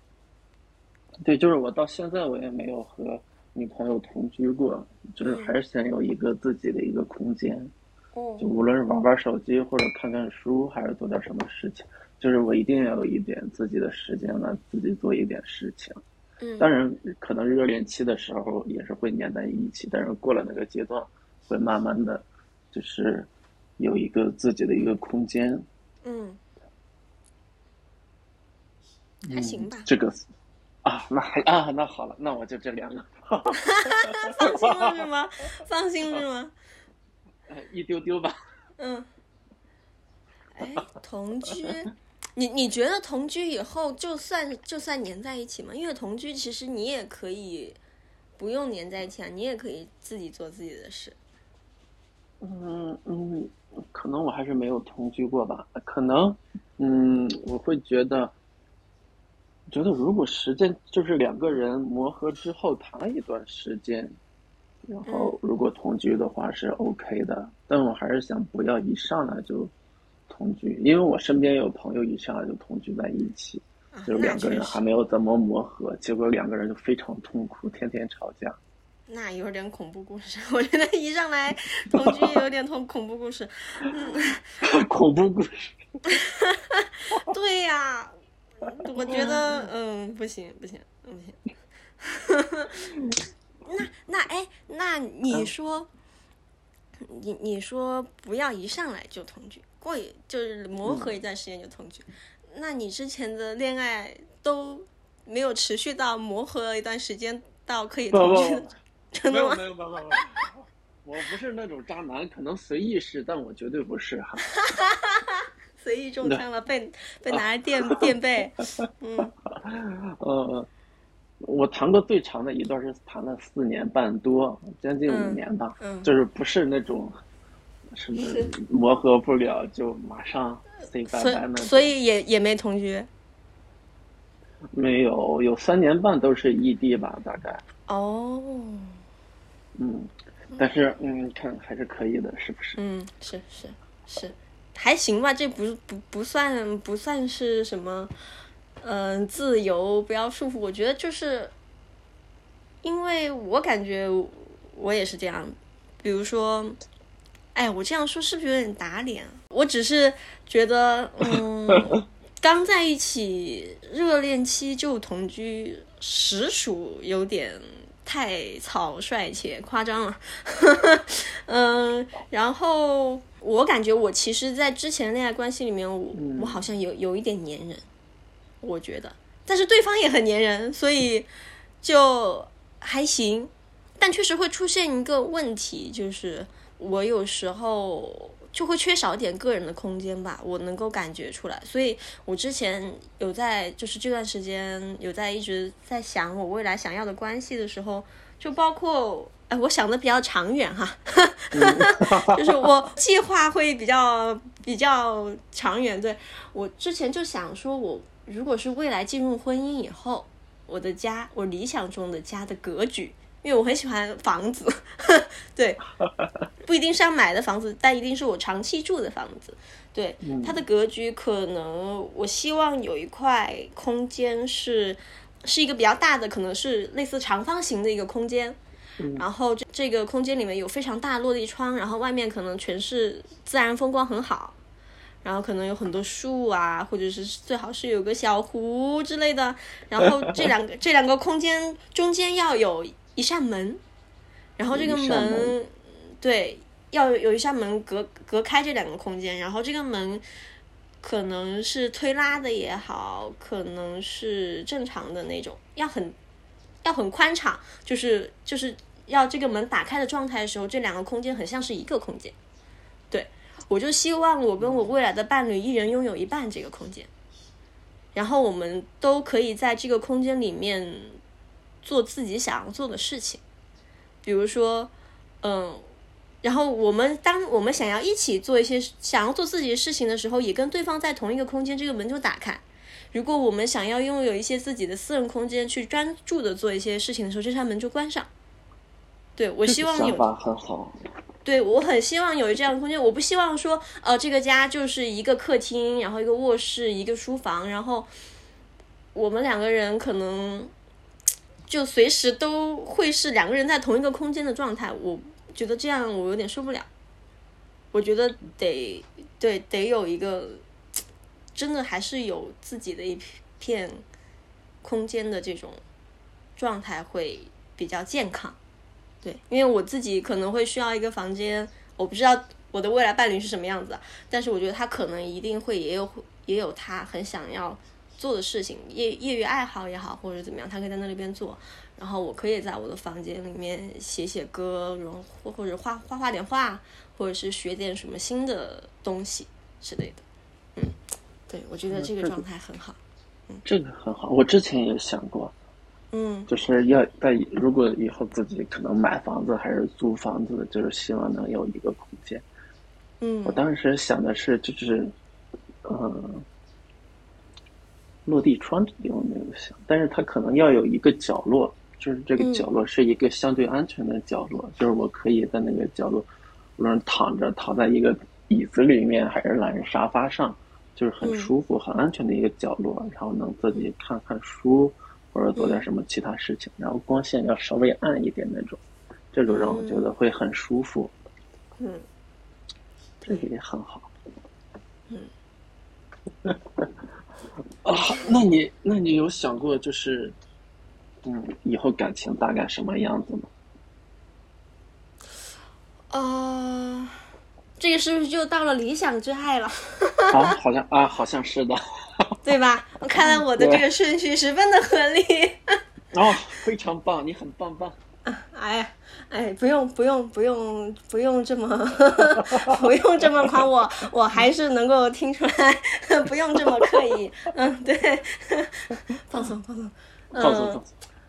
对，就是我到现在我也没有和女朋友同居过，就是还是想有一个自己的一个空间，哦就无论是玩玩手机或者看看书，还是做点什么事情，就是我一定要有一点自己的时间来自己做一点事情。嗯，当然，可能热恋期的时候也是会黏在一起，但是过了那个阶段，会慢慢的，就是有一个自己的一个空间。嗯，还行吧嗯。这个啊，那还啊，那好了，那我就这两个，放心了是吗？放心了是吗？一丢丢吧。嗯。哎，同居，你你觉得同居以后就算就算粘在一起吗？因为同居其实你也可以不用粘在一起啊，你也可以自己做自己的事。嗯嗯，可能我还是没有同居过吧，可能嗯，我会觉得，觉得如果时间就是两个人磨合之后谈了一段时间，然后如果同居的话是 OK 的，但我还是想不要一上来就同居，因为我身边有朋友一上来就同居在一起，啊就是两个人还没有怎么磨合，结果两个人就非常痛苦，天天吵架。那有点恐怖故事，我觉得一上来同居有点恐恐怖故事。恐怖故事。对呀、我觉得嗯不行不行不行。那那哎，那你说，你你说不要一上来就同居，过一就是磨合一段时间就同居，那你之前的恋爱都没有持续到磨合一段时间到可以同居 没有？没有没有没有，我不是那种渣男，可能随意是，但我绝对不是哈。随意中枪了，被 被拿来垫垫背，嗯。呃，我谈过最长的一段是谈了四年半多，将近五嗯年吧，嗯。就是不是那种什么磨合不了就马上所以也也没同居没有，有三年半都是异地吧，大概。哦。嗯，但是嗯，看还是可以的，是不是？嗯，是是是，还行吧，这不不不算不算是什么，嗯、自由不要束缚。我觉得就是，因为我感觉我也是这样，比如说，哎，我这样说是不是有点打脸啊？我只是觉得，嗯，刚在一起热恋期就同居，实属有点太草率且夸张了。嗯，然后我感觉我其实，在之前恋爱关系里面，我、嗯我好像有有一点粘人，我觉得，但是对方也很粘人，所以就还行。但确实会出现一个问题，就是我有时候就会缺少一点个人的空间吧，我能够感觉出来。所以我之前有在，就是这段时间有在一直在想我未来想要的关系的时候，就包括。哎，我想的比较长远哈，就是我计划会比较比较长远。对我之前就想说，我如果是未来进入婚姻以后，我的家，我理想中的家的格局，因为我很喜欢房子，对，不一定是要买的房子，但一定是我长期住的房子。对，它的格局可能我希望有一块空间是是一个比较大的，可能是类似长方形的一个空间。然后这这个空间里面有非常大落地窗，然后外面可能全是自然风光很好，然后可能有很多树啊，或者是最好是有个小湖之类的。然后这两个这两个空间中间要有一扇门，然后这个门门对要有一扇门隔隔开这两个空间，然后这个门可能是推拉的也好，可能是正常的那种，要很要很宽敞，就是就是要这个门打开的状态的时候，这两个空间很像是一个空间。对我就希望我跟我未来的伴侣一人拥有一半这个空间，然后我们都可以在这个空间里面做自己想要做的事情，比如说，嗯。然后我们当我们想要一起做一些想要做自己的事情的时候，也跟对方在同一个空间，这个门就打开。如果我们想要拥有一些自己的私人空间，去专注的做一些事情的时候，这扇门就关上。对我希望有想法很好，对我很希望有这样的空间，我不希望说，呃，这个家就是一个客厅，然后一个卧室，一个书房，然后我们两个人可能就随时都会是两个人在同一个空间的状态。我觉得这样我有点受不了，我觉得得对得有一个真的还是有自己的一片空间的这种状态会比较健康。对，因为我自己可能会需要一个房间，我不知道我的未来伴侣是什么样子，但是我觉得他可能一定会也有也有他很想要做的事情，业业余爱好也好，或者怎么样，他可以在那里边做，然后我可以在我的房间里面写写歌，然后或或者画画画点画，或者是学点什么新的东西之类的。嗯，对，我觉得这个状态很好。嗯这个很好。我之前也想过，嗯就是要在如果以后自己可能买房子还是租房子，就是希望能有一个空间。嗯我当时想的是，就是，嗯，落地窗这地方没有想，但是它可能要有一个角落，就是这个嗯角落是一个相对安全的角落，就是我可以在那个角落，无论躺着躺在一个椅子里面，还是懒人沙发上，就是很嗯舒服、很安全的一个角落，然后能自己看看书，或者做点嗯什么其他事情，然后光线要稍微暗一点那种，这种让我觉得会很舒服，嗯。这个也很好。嗯。啊，那你那你有想过就是，嗯，以后感情大概什么样子吗？呃，这个是不是就到了理想之爱了？啊，好像啊，好像是的。对吧？我看来我的这个顺序十分的合理。哦，非常棒，你很棒棒。哎呀，哎，不用不用不用不用这么 不用这么夸我，我还是能够听出来，不用这么刻意。嗯，对，放松放松。放松嗯放松。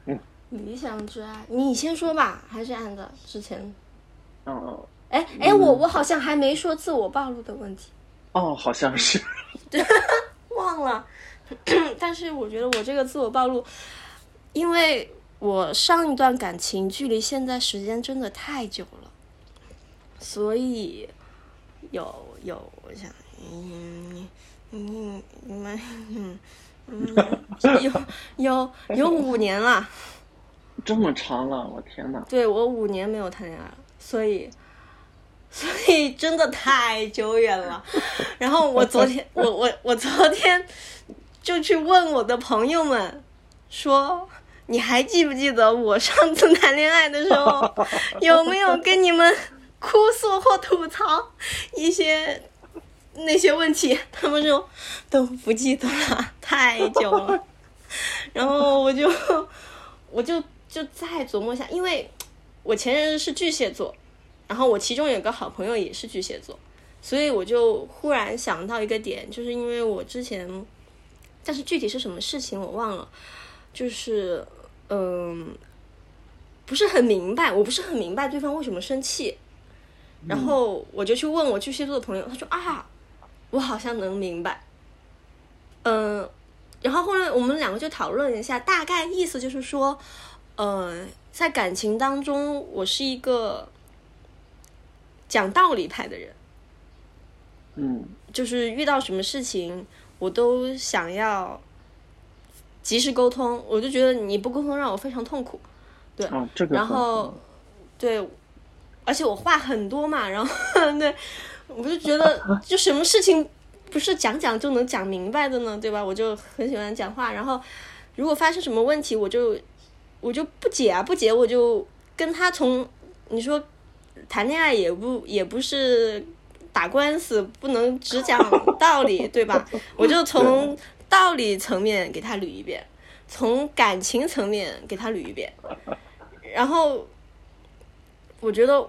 嗯理想之爱，你先说吧，还是按照之前？嗯，哎哎，我我好像还没说自我暴露的问题。哦，好像是。忘了，但是我觉得我这个自我暴露，因为我上一段感情距离现在时间真的太久了，所以有有，我想，嗯嗯你们嗯嗯有有有五年了，这么长了，我天哪！对我五年没有谈恋爱了，所以。所以真的太久远了，然后我昨天，我我我昨天就去问我的朋友们，说你还记不记得我上次谈恋爱的时候，有没有跟你们哭诉或吐槽一些那些问题？他们说都不记得了，太太久了。然后我就我就就再琢磨一下，因为我前任是巨蟹座，然后我其中有个好朋友也是巨蟹座，所以我就忽然想到一个点，就是因为我之前，但是具体是什么事情我忘了，就是嗯、不是很明白，我不是很明白对方为什么生气，然后我就去问我巨蟹座的朋友，他说啊，我好像能明白，嗯、然后后来我们两个就讨论一下，大概意思就是说，呃，在感情当中，我是一个讲道理派的人，嗯。就是遇到什么事情，我都想要及时沟通，我就觉得你不沟通让我非常痛苦。对，啊，这个然后对，而且我话很多嘛，然后 对，我就觉得 就什么事情不是讲讲就能讲明白的呢，对吧？我就很喜欢讲话，然后如果发生什么问题，我就我就不解啊，不解我就跟他从你说谈恋爱也不也不是打官司，不能只讲道理，对吧？我就 从道理层面给他捋一遍，从感情层面给他捋一遍，然后我觉得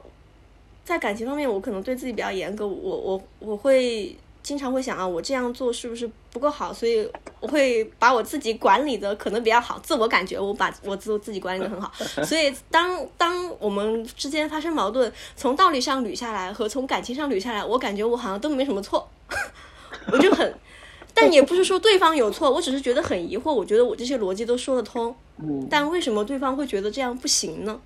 在感情方面，我可能对自己比较严格，我我我会经常会想啊，我这样做是不是不够好？所以我会把我自己管理的可能比较好，自我感觉我把我自自己管理的很好。所以当当我们之间发生矛盾，从道理上捋下来和从感情上捋下来，我感觉我好像都没什么错，我就很。但也不是说对方有错，我只是觉得很疑惑。我觉得我这些逻辑都说得通，嗯但为什么对方会觉得这样不行呢？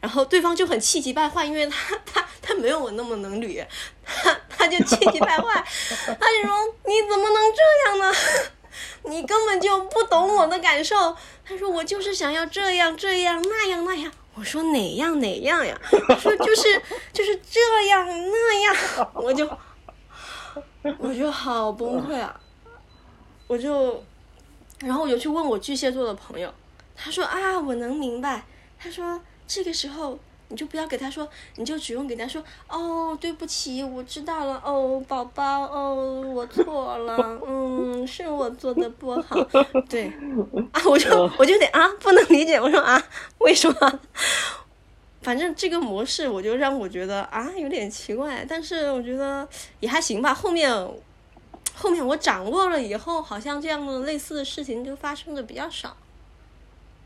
然后对方就很气急败坏，因为他他他没有我那么能捋，他他就气急败坏，他就说你怎么能这样呢？你根本就不懂我的感受。他说我就是想要这样这样那样那样。我说哪样哪样呀？我说就是就是这样那样，我就我就好崩溃啊！我就，然后我就去问我巨蟹座的朋友，他说啊，我能明白。他说这个时候你就不要给他说，你就只用给他说哦，对不起，我知道了，哦，宝宝，哦，我错了，嗯，是我做的不好，对，啊，我就我就得啊，不能理解，我说啊，为什么？反正这个模式我就让我觉得啊有点奇怪，但是我觉得也还行吧。后面后面我掌握了以后，好像这样的类似的事情就发生的比较少。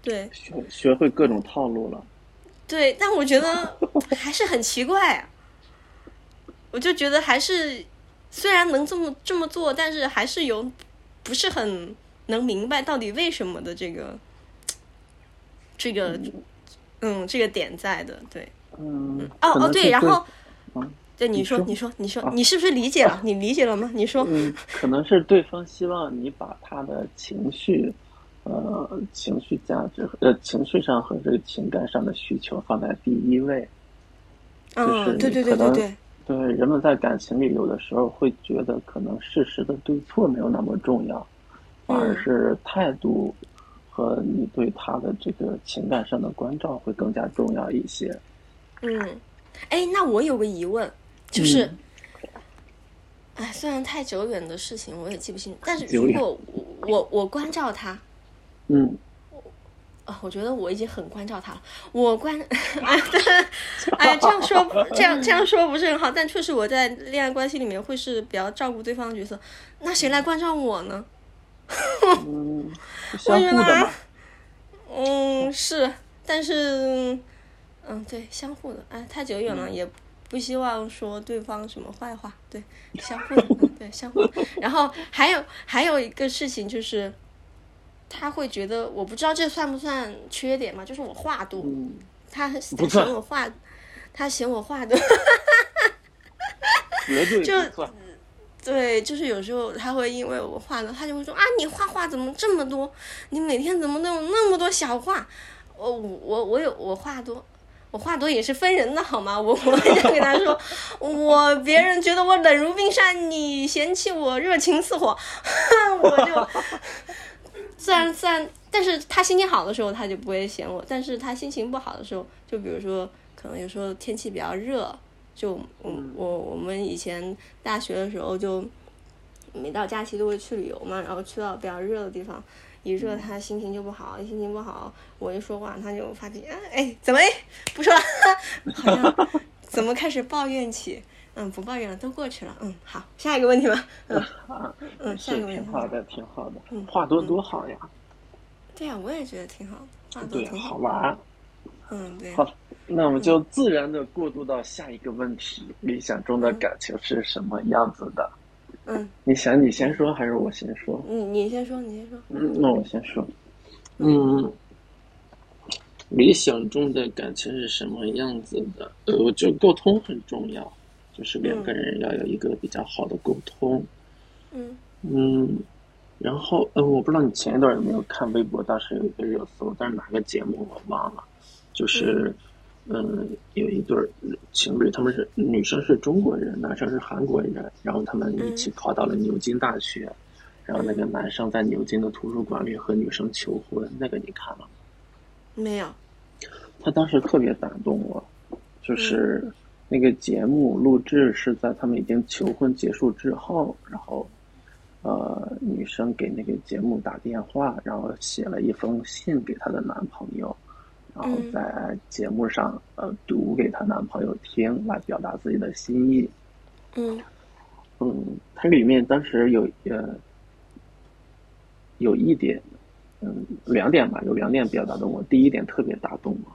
对学学会各种套路了。对，但我觉得 还是很奇怪、啊。我就觉得还是虽然能这么这么做，但是还是有不是很能明白到底为什么的这个这个嗯这个点在的。对，嗯，哦哦对，然后嗯对你说你说你说你是不是理解了？你理解了吗？你说嗯，可能是对方希望你把他的情绪，呃，情绪价值，呃，情绪上和这个情感上的需求放在第一位。就是嗯，对对对对对，对，人们在感情里有的时候会觉得，可能事实的对错没有那么重要，反而嗯是态度和你对他的这个情感上的关照会更加重要一些。嗯，哎，那我有个疑问，就是嗯，哎、虽然太久远的事情我也记不清，但是如果我我我关照他，嗯，啊，我觉得我已经很关照他了。我关，哎，哎，这样说，这样这样说不是很好，但确实我在恋爱关系里面会是比较照顾对方的角色。那谁来关照我呢？嗯，相互的嘛。嗯，是，但是，嗯，对，相互的。哎，太久远了，也不希望说对方什么坏话。对，相互的，嗯对，相互。然后还有还有一个事情就是，他会觉得，我不知道这算不算缺点嘛，就是我话多。嗯，他他嫌我话，他嫌我话多。绝对就。对，就是有时候他会因为我话多，他就会说啊，你画画怎么这么多？你每天怎么都有那么多小话？我我我有我话多，我话多也是分人的好吗？我我就跟他说，我别人觉得我冷如冰山，你嫌弃我热情似火，我就虽然虽然，但是他心情好的时候他就不会嫌我，但是他心情不好的时候，就比如说可能有时候天气比较热，就我我我们以前大学的时候就每到假期都会去旅游嘛，然后去到比较热的地方，一热他心情就不好，心情不好，我一说话他就发脾气，啊哎，怎么哎不说了，好像 怎么开始抱怨起？嗯，不抱怨了，都过去了。嗯，好，下一个问题吧。嗯啊，嗯，下是一个问题挺。好的，挺好的嗯，话多多好呀，对呀、我也觉得挺好，话多对，挺好玩。嗯，对。好，那我们就自然的过渡到下一个问题：理想中的感情是什么样子的？嗯，你想你先说还是我先说？嗯你先说，你先说。嗯，那我先说。嗯，理想中的感情是什么样子的？呃，我觉得沟通很重要，就是两个人要有一个比较好的沟通。嗯嗯，然后，嗯，我不知道你前一段有没有看微博，当时有一个热搜，但是哪个节目我忘了，就是，嗯，有一对儿情侣，他们是女生是中国人，男生是韩国人，然后他们一起考到了牛津大学，然后那个男生在牛津的图书馆里和女生求婚，那个你看了吗？没有。他当时特别打动我，就是那个节目录制是在他们已经求婚结束之后，然后，呃，女生给那个节目打电话，然后写了一封信给她的男朋友，然后嗯在节目上呃读给她男朋友听，来表达自己的心意。嗯嗯，它里面当时有呃有一点，嗯，两点吧，有两点比较打动我。第一点特别打动我，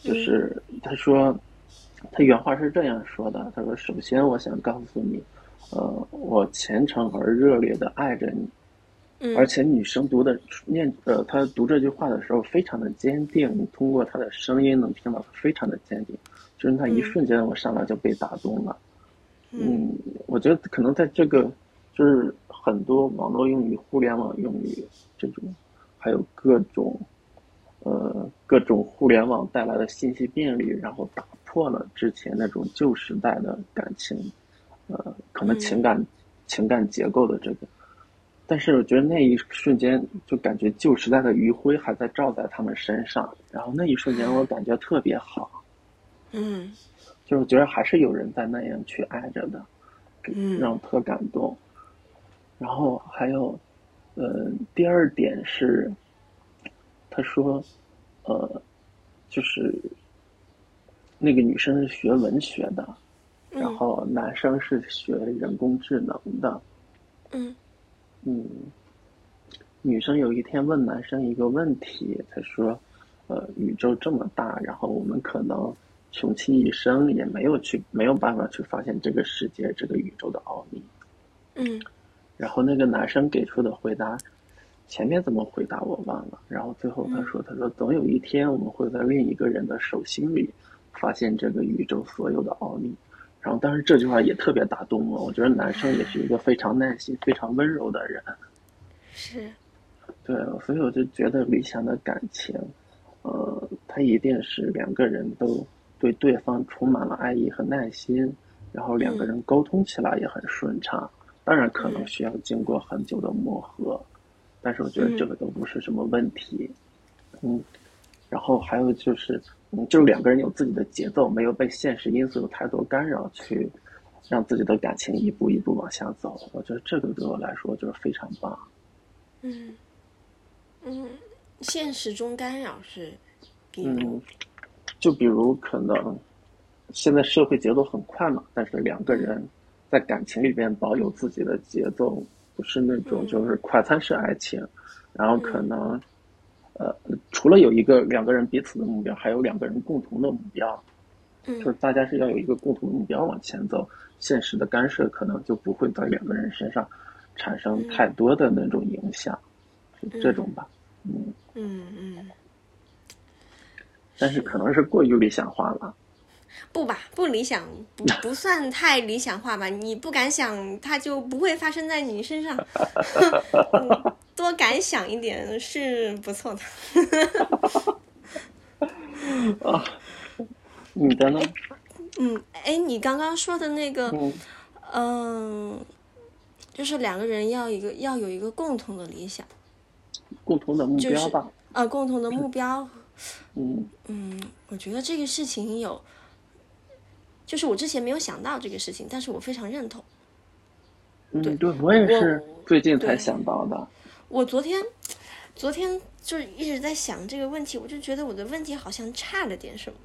就是他说，他原话是这样说的：他说，首先我想告诉你，呃，我虔诚而热烈的爱着你。嗯，而且女生读的念呃，她读这句话的时候非常的坚定，你通过她的声音能听到她非常的坚定，就是那一嗯瞬间我上来就被打动了。嗯嗯，我觉得可能在这个就是很多网络用语、互联网用语这种，还有各种呃各种互联网带来的信息便利，然后打破了之前那种旧时代的感情，呃，可能情感、情感结构的这个。但是我觉得那一瞬间就感觉旧时代的余晖还在照在他们身上，然后那一瞬间我感觉特别好。嗯就是觉得还是有人在那样去爱着的，嗯让我特感动。然后还有，呃，第二点是，他说，呃，就是那个女生是学文学的，然嗯后男生是学人工智能的，嗯嗯，女生有一天问男生一个问题，她说：“呃，宇宙这么大，然后我们可能穷其一生也没有去没有办法去发现这个世界、这个宇宙的奥秘。嗯”然后那个男生给出的回答，前面怎么回答我忘了。然后最后他说：“他说总有一天我们会在另一个人的手心里发现这个宇宙所有的奥秘。”然后当时这句话也特别打动我，我觉得男生也是一个非常耐心、非常温柔的人。是对，所以我就觉得理想的感情，呃，他一定是两个人都对对方充满了爱意和耐心，然后两个人沟通起来也很顺畅。当然，可能需要经过很久的磨合，但是我觉得这个都不是什么问题。嗯，然后还有就是，嗯，就是两个人有自己的节奏，没有被现实因素有太多干扰，去让自己的感情一步一步往下走。我觉得这个对我来说就是非常棒。嗯嗯，现实中干扰是，嗯，就比如可能现在社会节奏很快嘛，但是两个人在感情里边保有自己的节奏，不是那种就是快餐式爱情，然后可能呃，除了有一个两个人彼此的目标，还有两个人共同的目标，就是嗯大家是要有一个共同的目标往前走，现实的干涉可能就不会在两个人身上产生太多的那种影响，是这种吧。嗯，嗯嗯，但是。可能是过于理想化了。不吧，不理想，不不算太理想化吧。你不敢想，它就不会发生在你身上。嗯多敢想一点是不错的。啊，你的呢？嗯，哎，你刚刚说的那个，嗯嗯、就是两个人要一个要有一个共同的理想，共同的目就是标吧。呃，共同的目标。嗯嗯，我觉得这个事情有，就是我之前没有想到这个事情，但是我非常认同。对嗯，对我也是最近才想到的。我昨天，昨天就一直在想这个问题，我就觉得我的问题好像差了点什么。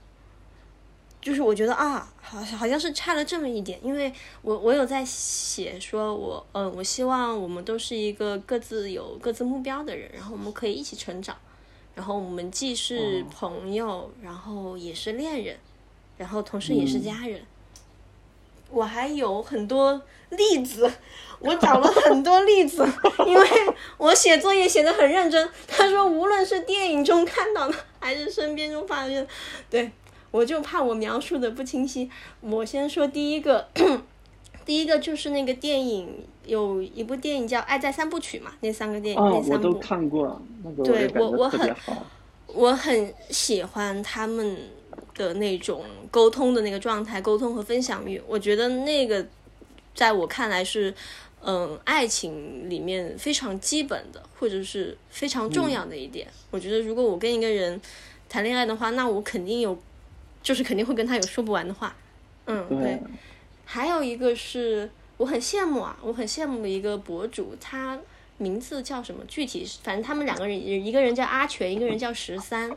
就是我觉得啊，好好像是差了这么一点，因为我我有在写说我，嗯、我希望我们都是一个各自有各自目标的人，然后我们可以一起成长，然后我们既是朋友，然后也是恋人，然后同时也是家人。我还有很多例子，我找了很多例子，因为我写作业写的很认真。他说，无论是电影中看到的，还是身边中发现的，对我就怕我描述的不清晰。我先说第一个，第一个就是那个电影，有一部电影叫《爱在三部曲》嘛，那三个电影，啊，我都那三部。看过，那个对我我很。我很喜欢他们的那种沟通的那个状态，沟通和分享欲。我觉得那个在我看来是，嗯，爱情里面非常基本的，或者是非常重要的一点。我觉得如果我跟一个人谈恋爱的话，那我肯定有，就是肯定会跟他有说不完的话。嗯，对对。还有一个是我很羡慕啊，我很羡慕一个博主，他名字叫什么？具体是反正他们两个人，一个人叫阿全，一个人叫十三，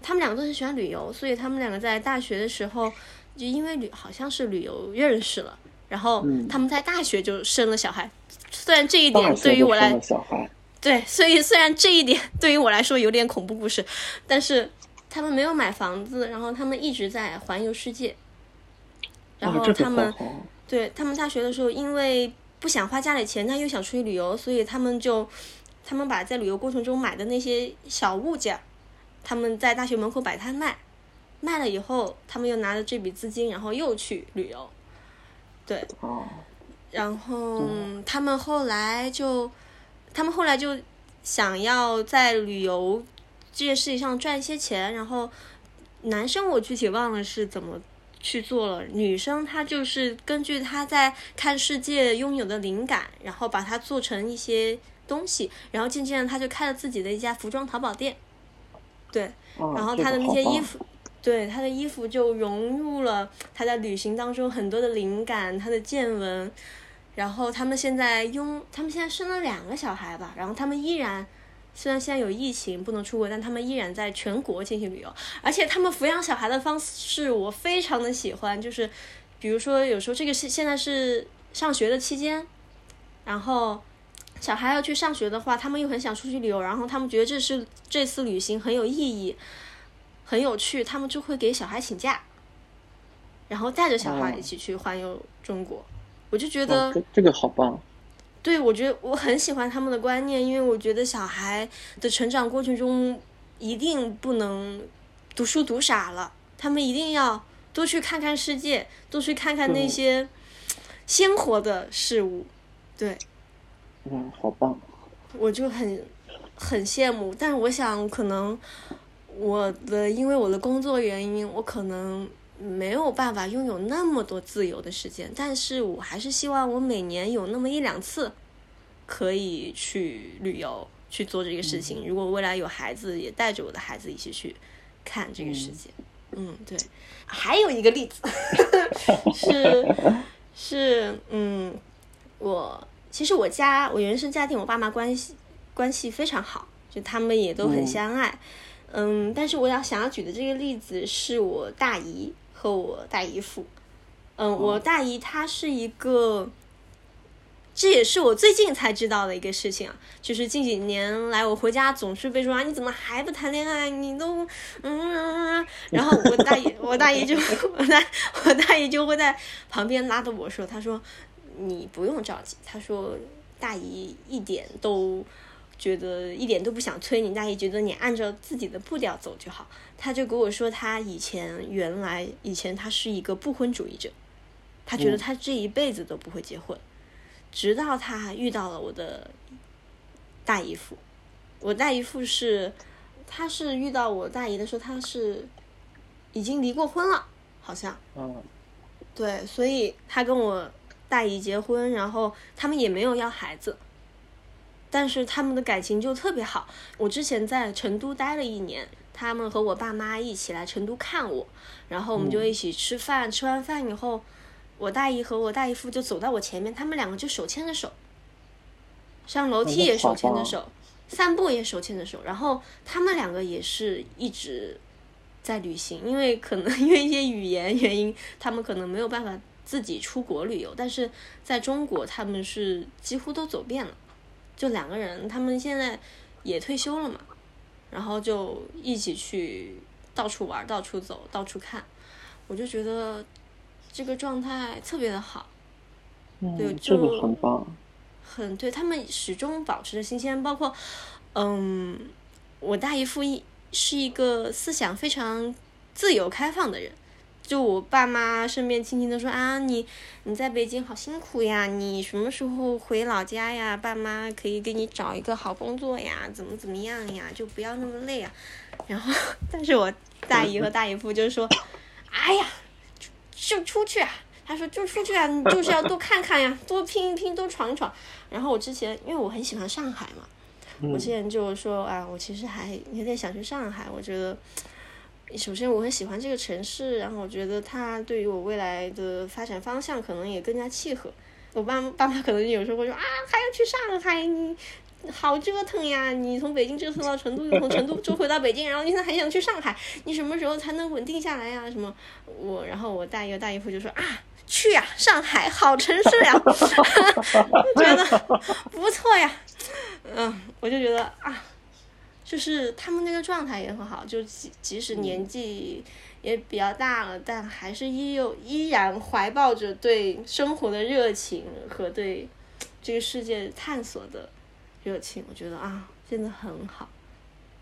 他们两个都很喜欢旅游，所以他们两个在大学的时候就因为旅好像是旅游认识了，然后嗯他们在大学就生了小孩。虽然这一点对于我来对，所以虽然这一点对于我来说有点恐怖故事，但是他们没有买房子，然后他们一直在环游世界。然后他们。对他们大学的时候，因为不想花家里钱，但又想出去旅游，所以他们就他们把在旅游过程中买的那些小物件，他们在大学门口摆摊卖，卖了以后，他们又拿着这笔资金，然后又去旅游。对，哦，然后他们后来就，他们后来就想要在旅游这件事情上赚一些钱，然后男生我具体忘了是怎么去做了，女生她就是根据她在看世界拥有的灵感，然后把它做成一些东西，然后渐渐的她就开了自己的一家服装淘宝店，对，哦然后她的那些衣服，对她的衣服就融入了她在旅行当中很多的灵感，她的见闻。然后他们现在拥，他们现在生了两个小孩吧，然后他们依然，虽然现在有疫情不能出国，但他们依然在全国进行旅游。而且他们抚养小孩的方式我非常的喜欢，就是比如说有时候这个是现在是上学的期间，然后小孩要去上学的话，他们又很想出去旅游，然后他们觉得这是这次旅行很有意义，很有趣，他们就会给小孩请假，然后带着小孩哦一起去环游中国。我就觉得这个好棒。对，我觉得我很喜欢他们的观念，因为我觉得小孩的成长过程中一定不能读书读傻了，他们一定要多去看看世界，多去看看那些鲜活的事物。对，嗯，好棒。我就很很羡慕，但是我想可能我的因为我的工作原因，我可能没有办法拥有那么多自由的时间，但是我还是希望我每年有那么一两次可以去旅游去做这个事情。如果未来有孩子，也带着我的孩子一起去看这个世界。嗯，对。还有一个例子 是是嗯，我其实我家我原生家庭，我爸妈关系关系非常好，就他们也都很嗯相爱。嗯，但是我要想要举的这个例子是我大姨和我大姨夫。嗯，我大姨她是一个，这也是我最近才知道的一个事情啊，就是近几年来我回家总是被说啊你怎么还不谈恋爱，你都嗯，然后我大姨我大姨就 我大我大姨就会在旁边拉着我说，她说你不用着急，她说大姨一点都。觉得一点都不想催你，大姨觉得你按照自己的步调走就好。他就跟我说，他以前原来以前他是一个不婚主义者，他觉得他这一辈子都不会结婚，直到他遇到了我的大姨夫。我大姨夫是，他是遇到我大姨的时候，他是已经离过婚了，好像。嗯，对，所以他跟我大姨结婚，然后他们也没有要孩子，但是他们的感情就特别好。我之前在成都待了一年，他们和我爸妈一起来成都看我，然后我们就一起吃饭，吃完饭以后，我大姨和我大姨夫就走到我前面，他们两个就手牵着手，上楼梯也手牵着手，散步也手牵着手，然后他们两个也是一直在旅行，因为可能因为一些语言原因，他们可能没有办法自己出国旅游，但是在中国他们是几乎都走遍了，就两个人，他们现在也退休了嘛，然后就一起去到处玩、到处走、到处看，我就觉得这个状态特别的好。对这个很棒。很对，他们始终保持着新鲜，包括，嗯，我大姨夫一是一个思想非常自由开放的人，就我爸妈身边亲戚都说啊，你你在北京好辛苦呀，你什么时候回老家呀？爸妈可以给你找一个好工作呀，怎么怎么样呀，就不要那么累啊。然后，但是我大姨和大姨夫就说，哎呀，就就出去啊。他说：“就出去啊，你就是要多看看呀，多拼一拼，多闯一闯。”然后我之前因为我很喜欢上海嘛，嗯我之前就说啊，我其实还有点想去上海。我觉得，首先我很喜欢这个城市，然后我觉得它对于我未来的发展方向可能也更加契合。我爸爸妈可能有时候会说啊，还要去上海，你好折腾呀！你从北京折腾到成都，又从成都折回到北京，然后你现在还想去上海，你什么时候才能稳定下来呀？什么我，然后我大姨大姨夫就说啊。去呀、上海好城市呀，就觉得不错呀，嗯，我就觉得啊，就是他们那个状态也很好，就即即使年纪也比较大了，但还是依有依然怀抱着对生活的热情和对这个世界探索的热情，我觉得啊，真的很好，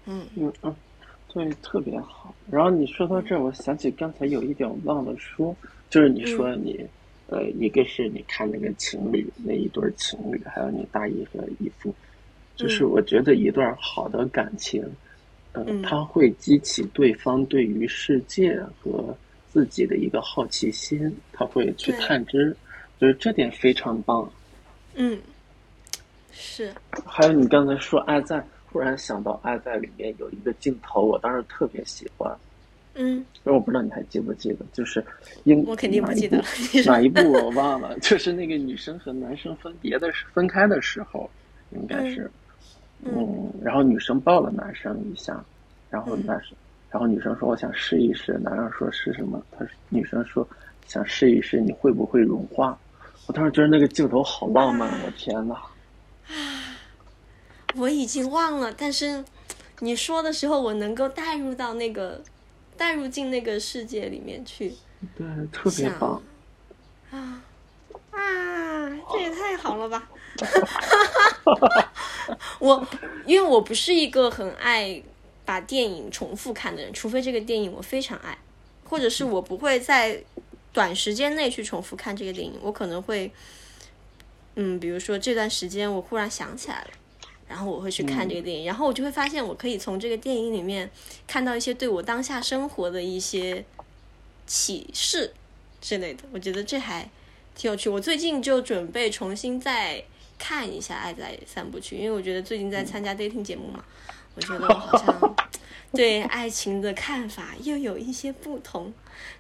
嗯。嗯嗯，对，特别好。然后你说到这儿，我想起刚才有一点我忘了说，就是你说你，呃，一个是你看那个情侣那一对情侣，还有你大姨和姨夫，就是我觉得一段好的感情，呃，嗯。它会激起对方对于世界和自己的一个好奇心，他会去探知，就是这点非常棒。嗯，是，还有你刚才说《爱在》，忽然想到《爱在》里面有一个镜头，我当时特别喜欢，嗯，因为我不知道你还记不记得，就是英我肯定不记得了哪一部我忘了，就是那个女生和男生分别的时分开的时候，应该是，嗯，然后女生抱了男生一下，然后嗯男生，然后女生说我想试一试，男生说是什么？他说女生说想试一试你会不会融化。我当时觉得那个镜头好浪漫，我天呐！我已经忘了，但是你说的时候，我能够带入到那个，带入进那个世界里面去对，特别棒。啊啊！这也太好了吧！我因为我不是一个很爱把电影重复看的人，除非这个电影我非常爱，或者是我不会在短时间内去重复看这个电影，我可能会，嗯，比如说这段时间我忽然想起来了。然后我会去看这个电影，然后我就会发现，我可以从这个电影里面看到一些对我当下生活的一些启示之类的。我觉得这还挺有趣。我最近就准备重新再看一下《爱在三部曲》，因为我觉得最近在参加 dating 节目嘛，我觉得我好像 对爱情的看法又有一些不同。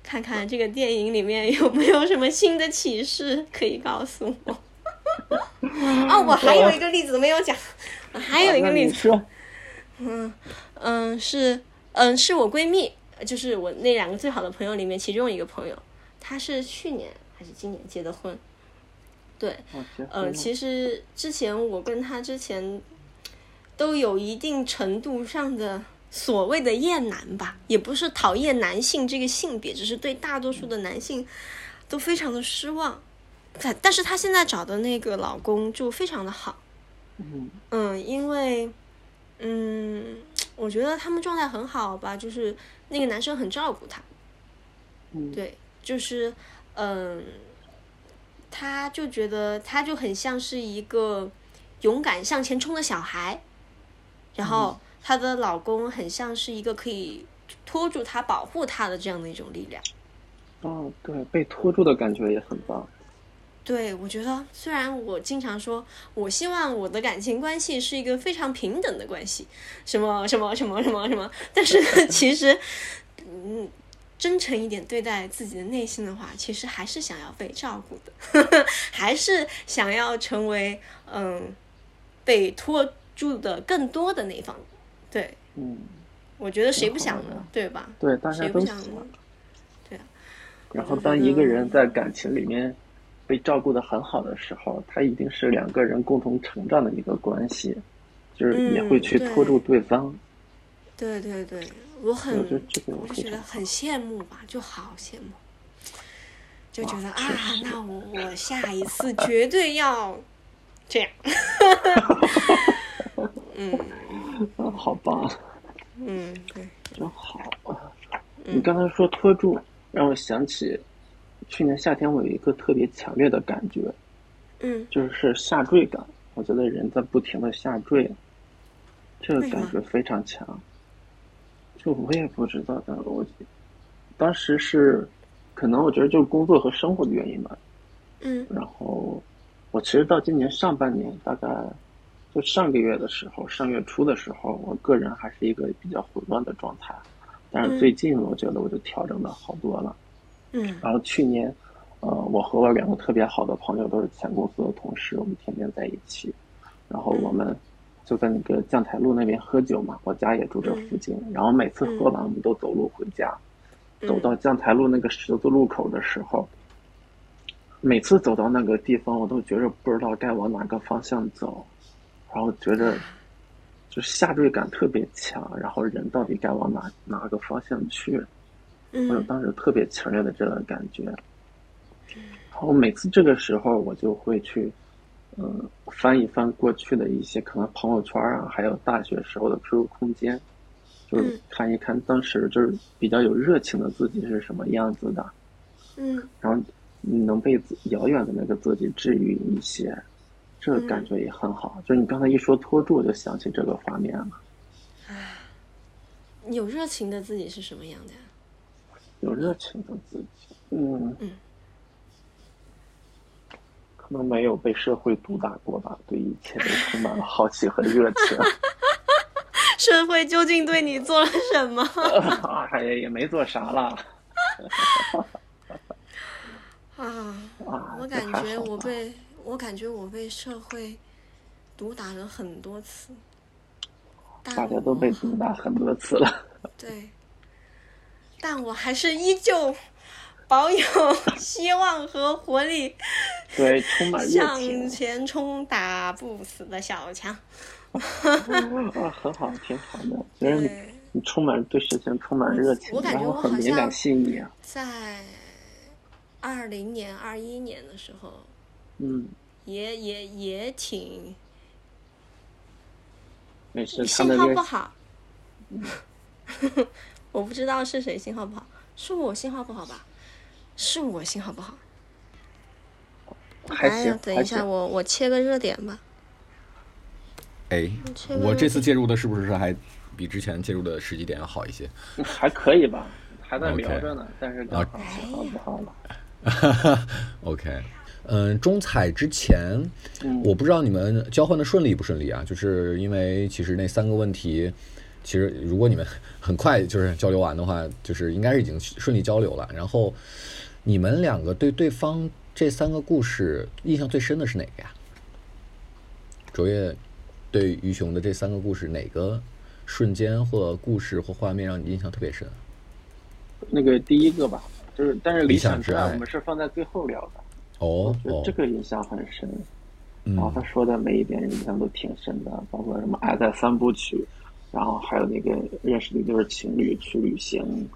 看看这个电影里面有没有什么新的启示可以告诉我。哦，我还有一个例子没有讲，我还有一个例子，嗯，嗯，是，嗯，是我闺蜜，就是我那两个最好的朋友里面其中一个朋友，她是去年还是今年结的婚。对，呃，其实之前我跟他之前都有一定程度上的所谓的厌男吧，也不是讨厌男性这个性别，只是对大多数的男性都非常的失望。但但是她现在找的那个老公就非常的好，嗯。嗯，因为，嗯，我觉得他们状态很好吧，就是那个男生很照顾她，嗯，对，就是，嗯，他就觉得他就很像是一个勇敢向前冲的小孩，然后她的老公很像是一个可以拖住她、保护她的这样的一种力量。哦，对，被拖住的感觉也很棒。对，我觉得虽然我经常说，我希望我的感情关系是一个非常平等的关系，什么什么什么什么什么，但是呢 其实，嗯，真诚一点对待自己的内心的话，其实还是想要被照顾的，还是想要成为嗯被拖住的更多的那一方。对，嗯，我觉得谁不想？呢对吧？对，大家谁不想都喜欢呢？。对啊，然后当一个人在感情里面被照顾的很好的时候，他一定是两个人共同成长的一个关系，就是也会去嗯拖住对方。对对对，我很我就觉得很羡慕吧，就好羡慕，就觉得啊，那我我下一次绝对要这样。嗯 啊，好棒，嗯，对，真好你刚才说拖住，让我想起去年夏天我有一个特别强烈的感觉，嗯。就是下坠感。我觉得人在不停的下坠，这个感觉非常强。就我也不知道，但我当时是可能我觉得就是工作和生活的原因吧。嗯然后我其实到今年上半年，大概就上个月的时候，上月初的时候，我个人还是一个比较混乱的状态。但是最近我觉得我就调整的好多了。嗯然后去年，呃，我和我两个特别好的朋友都是前公司的同事，我们天天在一起。然后我们就在那个将台路那边喝酒嘛，我家也住这附近。然后每次喝完，我们都走路回家。走到将台路那个十字路口的时候，每次走到那个地方，我都觉着不知道该往哪个方向走，然后觉着就是下坠感特别强，然后人到底该往哪哪个方向去？我有嗯当时特别强烈的这个感觉。然后每次这个时候，我就会去，嗯，翻一翻过去的一些可能朋友圈啊，还有大学时候的 QQ 空间，就是嗯看一看当时就是比较有热情的自己是什么样子的，嗯然后你能被遥远的那个自己治愈一些，这个感觉也很好。就是你刚才一说拖住，我就想起这个画面了。有热情的自己是什么样的呀？有热情的自己，嗯，嗯可能没有被社会毒打过吧，对一切都充满了好奇和热情。社会究竟对你做了什么？哎呀，也没做啥啦。啊，啊，我感觉我被我感觉我被社会毒打了很多次，大家都被毒打很多次了。对，但我还是依旧保有希望和活力，对，充满热向前冲，打不死的小强。啊，很好，挺好的。觉得你，你充满对事情充满热情我，感然觉我好后很敏感像细腻啊。在二零年、二一年的时候，嗯，也也也挺没事，信号不好。我不知道是谁信号不好，是我信号不好吧？是我信号不好。还行哎呀，，等一下，我我切个热点吧。哎这，个我这次介入的是不是还比之前介入的时机点要好一些？还可以吧，还在聊着呢，但是刚啊好信号不好了。OK，嗯，中彩之前，嗯我不知道你们交换的顺利不顺利啊？就是因为其实那三个问题，其实如果你们 很快就是交流完的话，就是应该是已经顺利交流了。然后你们两个对对方这三个故事印象最深的是哪个呀？卓越对于雄的这三个故事，哪个瞬间或故事或画面让你印象特别深？那个第一个吧，就是但是理理想之爱我们是放在最后聊的，哦这，个印象很深。然后嗯他说的每一点印象都挺深的，包括什么《爱在三部曲》，然后还有那个认识的一对情侣去旅行，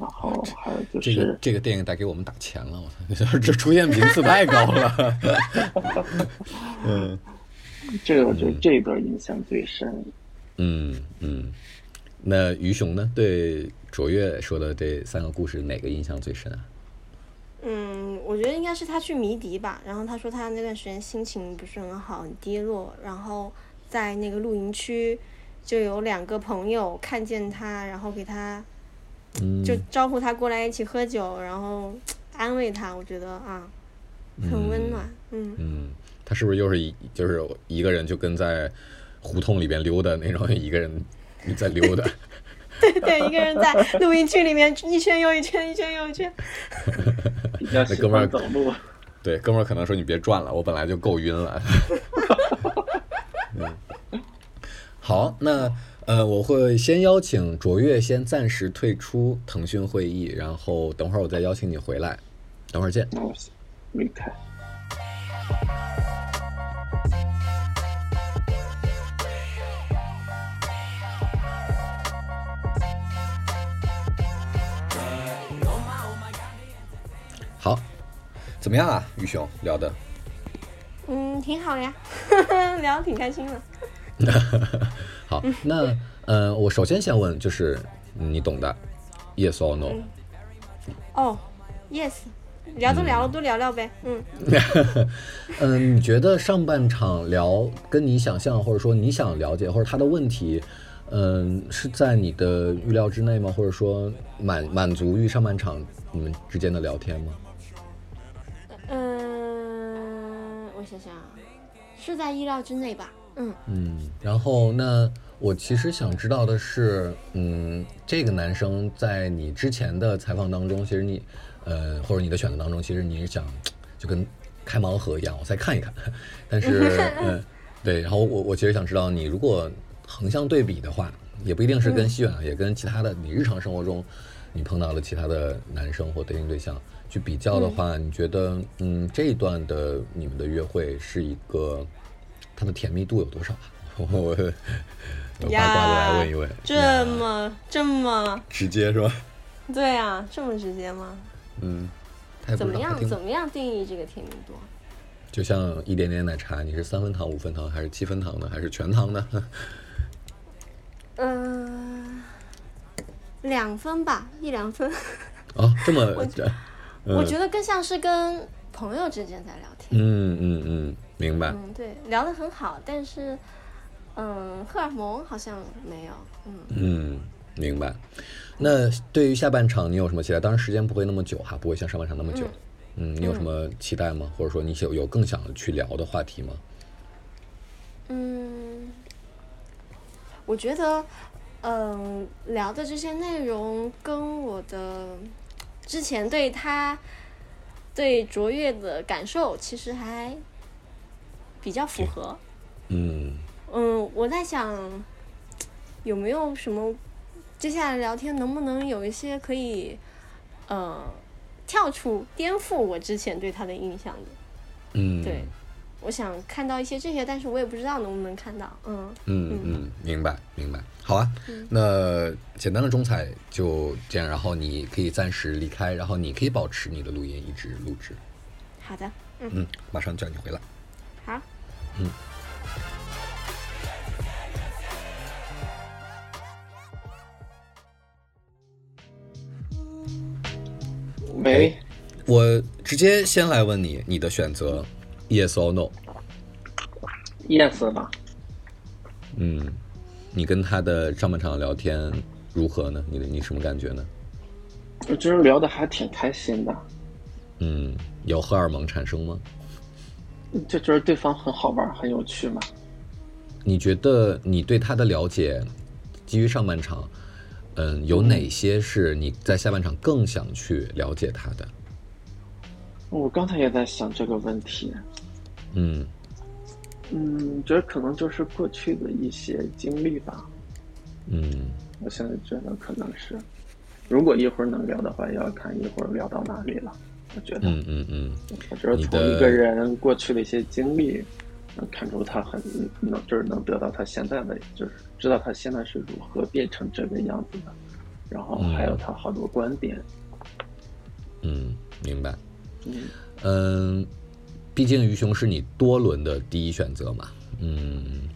然后还有就是这个是这个电影得给我们打钱了，我操，这出现频次太高了。嗯 这个我觉得这一段印象最深。嗯嗯，那于雄呢？对卓越说的这三个故事，哪个印象最深啊？嗯，我觉得应该是他去迷笛吧。然后他说他那段时间心情不是很好，很低落。然后在那个露营区，就有两个朋友看见他，然后给他嗯，就招呼他过来一起喝酒，然后安慰他。我觉得啊，很温暖。嗯嗯，他是不是又是一就是一个人就跟在胡同里边溜达那种，一个人在溜达？对对，一个人在录音区里面一圈又一圈，一圈又一圈。那哥们儿欢走路。对，哥们儿可能说你别转了，我本来就够晕了。嗯，好，那呃，我会先邀请卓越先暂时退出腾讯会议，然后等会儿我再邀请你回来，等会儿见。那我离开。好，怎么样啊，于雄聊的？嗯，挺好呀，聊的挺开心的。好，那呃，我首先先问，就是嗯你懂的，yes or no？哦，yes，聊都聊了，都聊聊呗。嗯，嗯，你觉得上半场聊跟你想象，或者说你想了解，或者他的问题，嗯，是在你的预料之内吗？或者说满满足于上半场你们之间的聊天吗？嗯，我想想，啊，是在意料之内吧？嗯嗯，然后那我其实想知道的是，嗯，这个男生在你之前的采访当中，其实你，呃，或者你的选择当中，其实你是想就跟开盲盒一样，我再看一看。但是，嗯，对，然后我我其实想知道，你如果横向对比的话，也不一定是跟西远啊，也跟其他的你日常生活中你碰到了其他的男生或 dating 对象去比较的话，你觉得，嗯，这一段的你们的约会是一个它的甜蜜度有多少啊？我我八卦的来问一问，这么这么直接是吧？对啊，这么直接吗？嗯，怎么样？怎么样定义这个甜蜜度？就像一点点奶茶，你是三分糖、五分糖，还是七分糖呢？还是全糖呢？嗯、两分吧，一两分。哦，这么这，我觉得更像是跟朋友之间在聊天。嗯嗯嗯，明白。嗯，对，聊得很好，但是，嗯，荷尔蒙好像没有。嗯，嗯，明白。那对于下半场你有什么期待？当然时间不会那么久哈，不会像上半场那么久。嗯，你有什么期待吗？或者说你有有更想去聊的话题吗？嗯，我觉得，嗯，聊的这些内容跟我的之前对他对卓越的感受其实还比较符合。嗯嗯，我在想有没有什么接下来聊天能不能有一些可以呃跳出颠覆我之前对他的印象的。嗯，对，我想看到一些这些，但是我也不知道能不能看到。嗯嗯嗯，明白明白。好啊，那简单的中彩就这样，然后你可以暂时离开，然后你可以保持你的录音一直录制。好的，嗯，马上叫你回来。好。喂，我直接先来问你，你的选择，yes or no？yes 吧，嗯，你跟他的上半场聊天如何呢？你的你什么感觉呢？我觉得聊的还挺开心的，嗯，有荷尔蒙产生吗？就觉得对方很好玩，很有趣嘛。你觉得你对他的了解，基于上半场，嗯，有哪些是你在下半场更想去了解他的？我刚才也在想这个问题，嗯嗯，觉得可能就是过去的一些经历吧。嗯我现在觉得可能是，如果一会儿能聊的话，要看一会儿聊到哪里了。我觉得，嗯嗯嗯我觉得从一个人过去的一些经历，能看出他很能，就是能得到他现在的，就是知道他现在是如何变成这个样子的，然后还有他好多观点。嗯，明白。嗯，嗯，毕竟于雄是你多轮的第一选择嘛。嗯，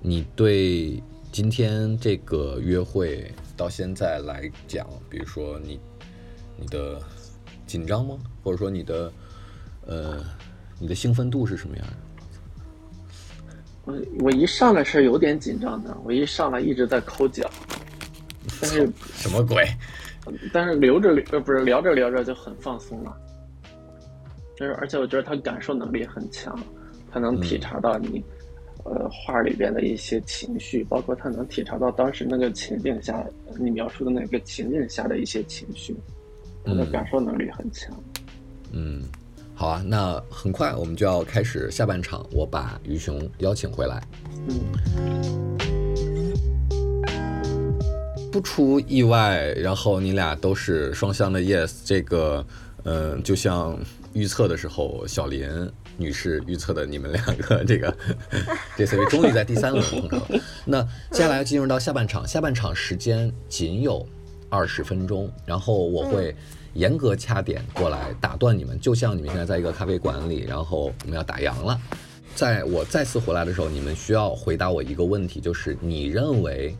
你对今天这个约会到现在来讲，比如说你你的紧张吗？或者说你的呃你的兴奋度是什么样的？我我一上来是有点紧张的，我一上来一直在抠脚，但是什么鬼？但是聊着聊呃不是聊着聊着就很放松了，就是而且我觉得他感受能力很强，他能体察到你，呃画里边的一些情绪，包括他能体察到当时那个情境下呃你描述的那个情境下的一些情绪，他的嗯感受能力很强。嗯，好啊，那很快我们就要开始下半场，我把于雄邀请回来。嗯不出意外，然后你俩都是双向的 yes，这个，嗯、就像预测的时候，小林女士预测的你们两个这个 这次终于在第三轮碰上了。那接下来要进入到下半场，下半场时间仅有二十分钟，然后我会严格掐点过来打断你们，就像你们现在在一个咖啡馆里，然后我们要打烊了。在我再次回来的时候，你们需要回答我一个问题，就是你认为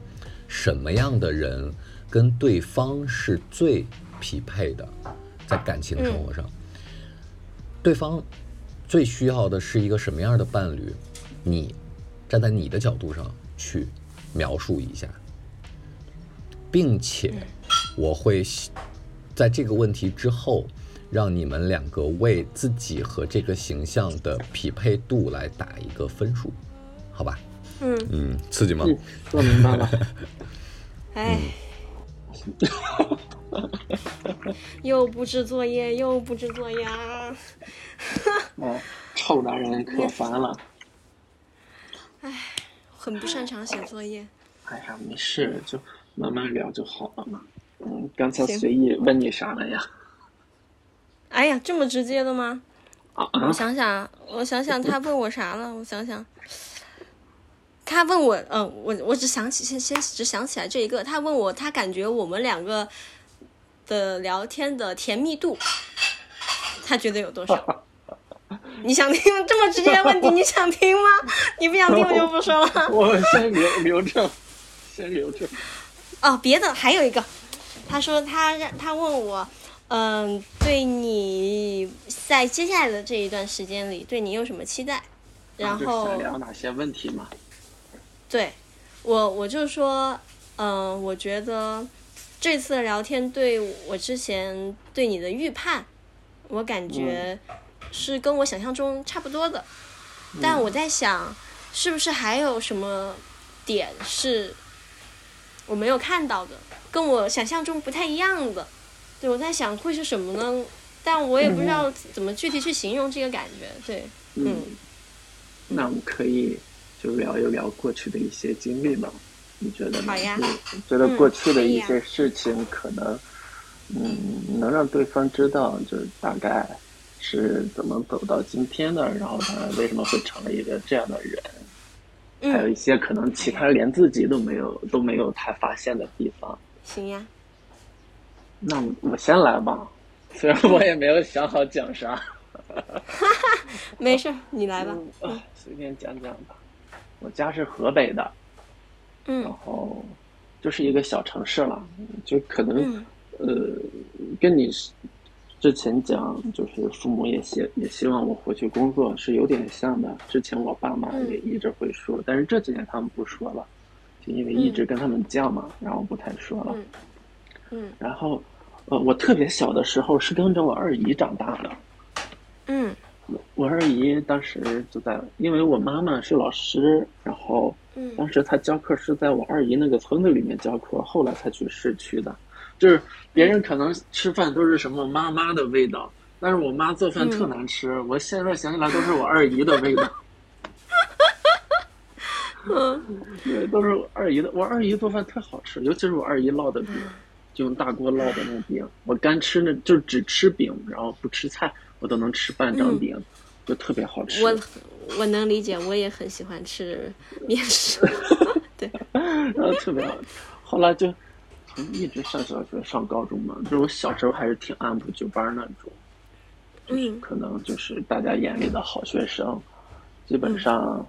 什么样的人跟对方是最匹配的，在感情生活上，对方最需要的是一个什么样的伴侣？你站在你的角度上去描述一下，并且我会在这个问题之后，让你们两个为自己和这个形象的匹配度来打一个分数，好吧？嗯，嗯，刺激吗？嗯，说明白了。哎，又布置作业，又布置作业啊！哎，臭男人可烦了。哎很不擅长写作业。哎呀，没事，就慢慢聊就好了嘛。嗯，刚才随意问你啥了呀？哎呀，这么直接的吗？啊我想想，我想想，他问我啥了？我想想，他问我，嗯、我我只想起先先只想起来这一个，他问我，他感觉我们两个的聊天的甜蜜度，他觉得有多少？你想听这么直接的问题？你想听吗？你不想听我就不说了。我先留留着，先留着。哦，别的还有一个，他说他让他问我，嗯，对你在接下来的这一段时间里，对你有什么期待？然就后想聊哪些问题嘛？对我，我就说，嗯、我觉得这次的聊天对我之前对你的预判，我感觉是跟我想象中差不多的。但我在想，是不是还有什么点是我没有看到的，跟我想象中不太一样的？对，我在想会是什么呢？但我也不知道怎么具体去形容这个感觉。对，嗯，那我们可以就聊一聊过去的一些经历吧。你觉得呢？好呀嗯觉得过去的一些事情可能，嗯，能让对方知道，就是大概是怎么走到今天的，然后他为什么会成了一个这样的人，还有嗯，一些可能其他连自己都没有都没有太发现的地方。行呀。那我先来吧，虽然我也没有想好讲啥。哈哈没事，你来吧。啊，随便讲讲吧。我家是河北的，嗯然嗯后就是一个小城市了，就可能、嗯呃，跟你之前讲，就是父母也希也希望我回去工作，是有点像的。之前我爸妈嗯也一直会说，但是这几年他们不说了，就因为一直跟他们犟嘛，然后不太说了。嗯嗯然后，呃，我特别小的时候是跟着我二姨长大的。嗯我二姨当时就在，因为我妈妈是老师，然后嗯当时她教课是在我二姨那个村子里面教课，后来才去市区的。就是别人可能吃饭都是什么妈妈的味道，但是我妈做饭特难吃，我现在想起来都是我二姨的味道。嗯对，都是我二姨的。我二姨做饭特好吃，尤其是我二姨烙的饼，就用大锅烙的那饼。我干吃那就只吃饼，然后不吃菜，我都能吃半张饼，就特别好吃。我我能理解，我也很喜欢吃面食。对，然后特别好吃。后来就从一直上小学上高中嘛，就是我小时候还是挺按部就班那种，嗯可能就是大家眼里的好学生，基本上。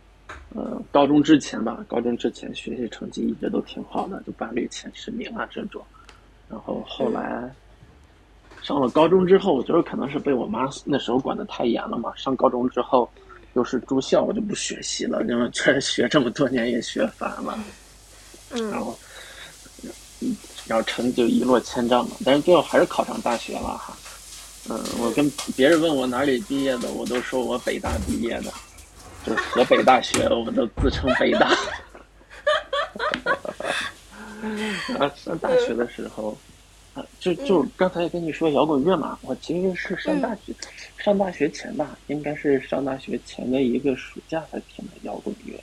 呃，高中之前吧，高中之前学习成绩一直都挺好的，就班里前十名啊这种。然后后来上了高中之后，我觉得可能是被我妈那时候管得太严了嘛。上高中之后又是住校，我就不学习了，因为确实学这么多年也学烦了。然嗯后，嗯然后成绩就一落千丈嘛。但是最后还是考上大学了哈。嗯，我跟别人问我哪里毕业的，我都说我北大毕业的。就是河北大学，我们都自称北大。然后上大学的时候，啊，就就刚才跟你说摇滚乐嘛，我其实是上大学，上大学前吧，应该是上大学前的一个暑假才听的摇滚乐。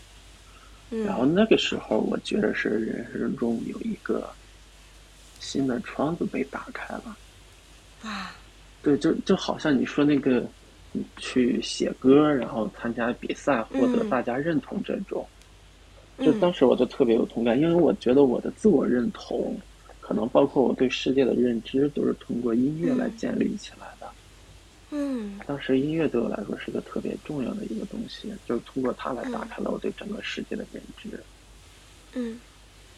然后嗯那个时候，我觉得是人生中有一个新的窗子被打开了。啊，对，就就好像你说那个，你去写歌，然后参加比赛，获得嗯。大家认同这种，就嗯当时我就特别有同感，因为我觉得我的自我认同，可能包括我对世界的认知，都是通过音乐来嗯建立起来的。嗯。当时音乐对我来说是个特别重要的一个东西，就是通过它来打嗯。开了我对整个世界的认知。嗯。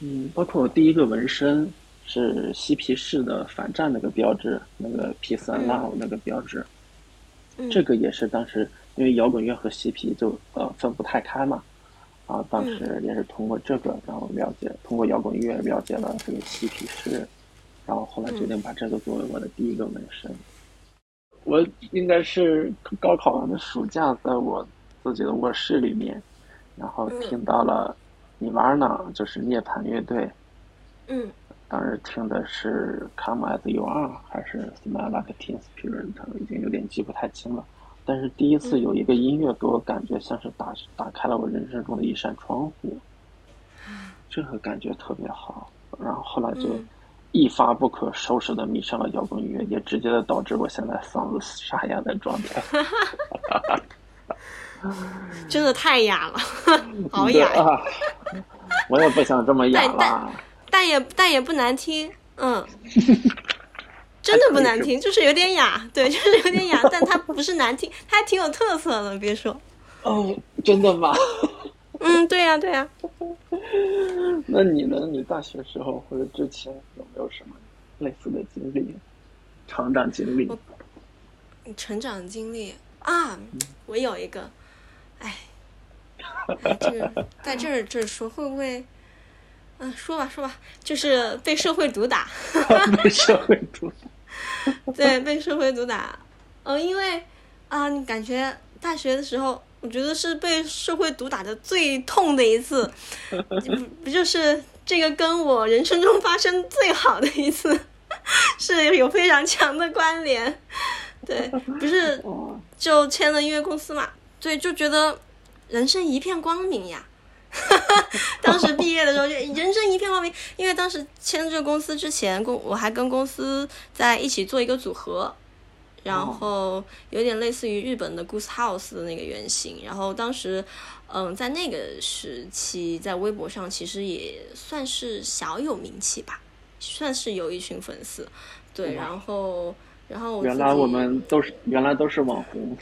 嗯，包括我第一个纹身是嬉皮士的反战那个标志，那个 peace and 嗯。love 那个标志。嗯，这个也是当时因为摇滚乐和嬉皮就呃分不太开嘛，啊，当时也是通过这个，然后了解通过摇滚乐了解了这个嬉皮士，然后后来决定把这个作为我的第一个纹身。我应该是高考完的暑假，在我自己的卧室里面，然后听到了尼瓦尔纳，就是涅槃乐队，嗯当时听的是《Come as You Are》还是《Smell Like Teen Spirit》，已经有点记不太清了。但是第一次有一个音乐给我感觉像是打打开了我人生中的一扇窗户，这个感觉特别好。然后后来就嗯一发不可收拾的迷上了摇滚乐，也直接的导致我现在嗓子沙哑的状态。真的太哑了，好哑，啊！我也不想这么哑了。但也但也不难听，嗯，真的不难听，就是有点哑，对，就是有点哑，但它不是难听，它还挺有特色的，别说，哦，真的吗？嗯，对呀、对呀、那你呢？你大学时候或者之前有没有什么类似的经历、成长经历？成长经历啊，我有一个，哎，哎这个在这儿这儿说会不会？嗯，说吧说吧，就是被社会毒打，被社会毒打。对，被社会毒打。嗯，因为啊，你感觉大学的时候，我觉得是被社会毒打的最痛的一次，不不就是这个跟我人生中发生最好的一次是有非常强的关联。对，不是哦，就签了音乐公司嘛，对，就觉得人生一片光明呀。当时毕业的时候就人生一片光明，因为当时签这个公司之前，公我还跟公司在一起做一个组合，然后有点类似于日本的 Goose House 的那个原型。然后当时，嗯，在那个时期，在微博上其实也算是小有名气吧，算是有一群粉丝。对，然后，然后原来我们都是原来都是网红，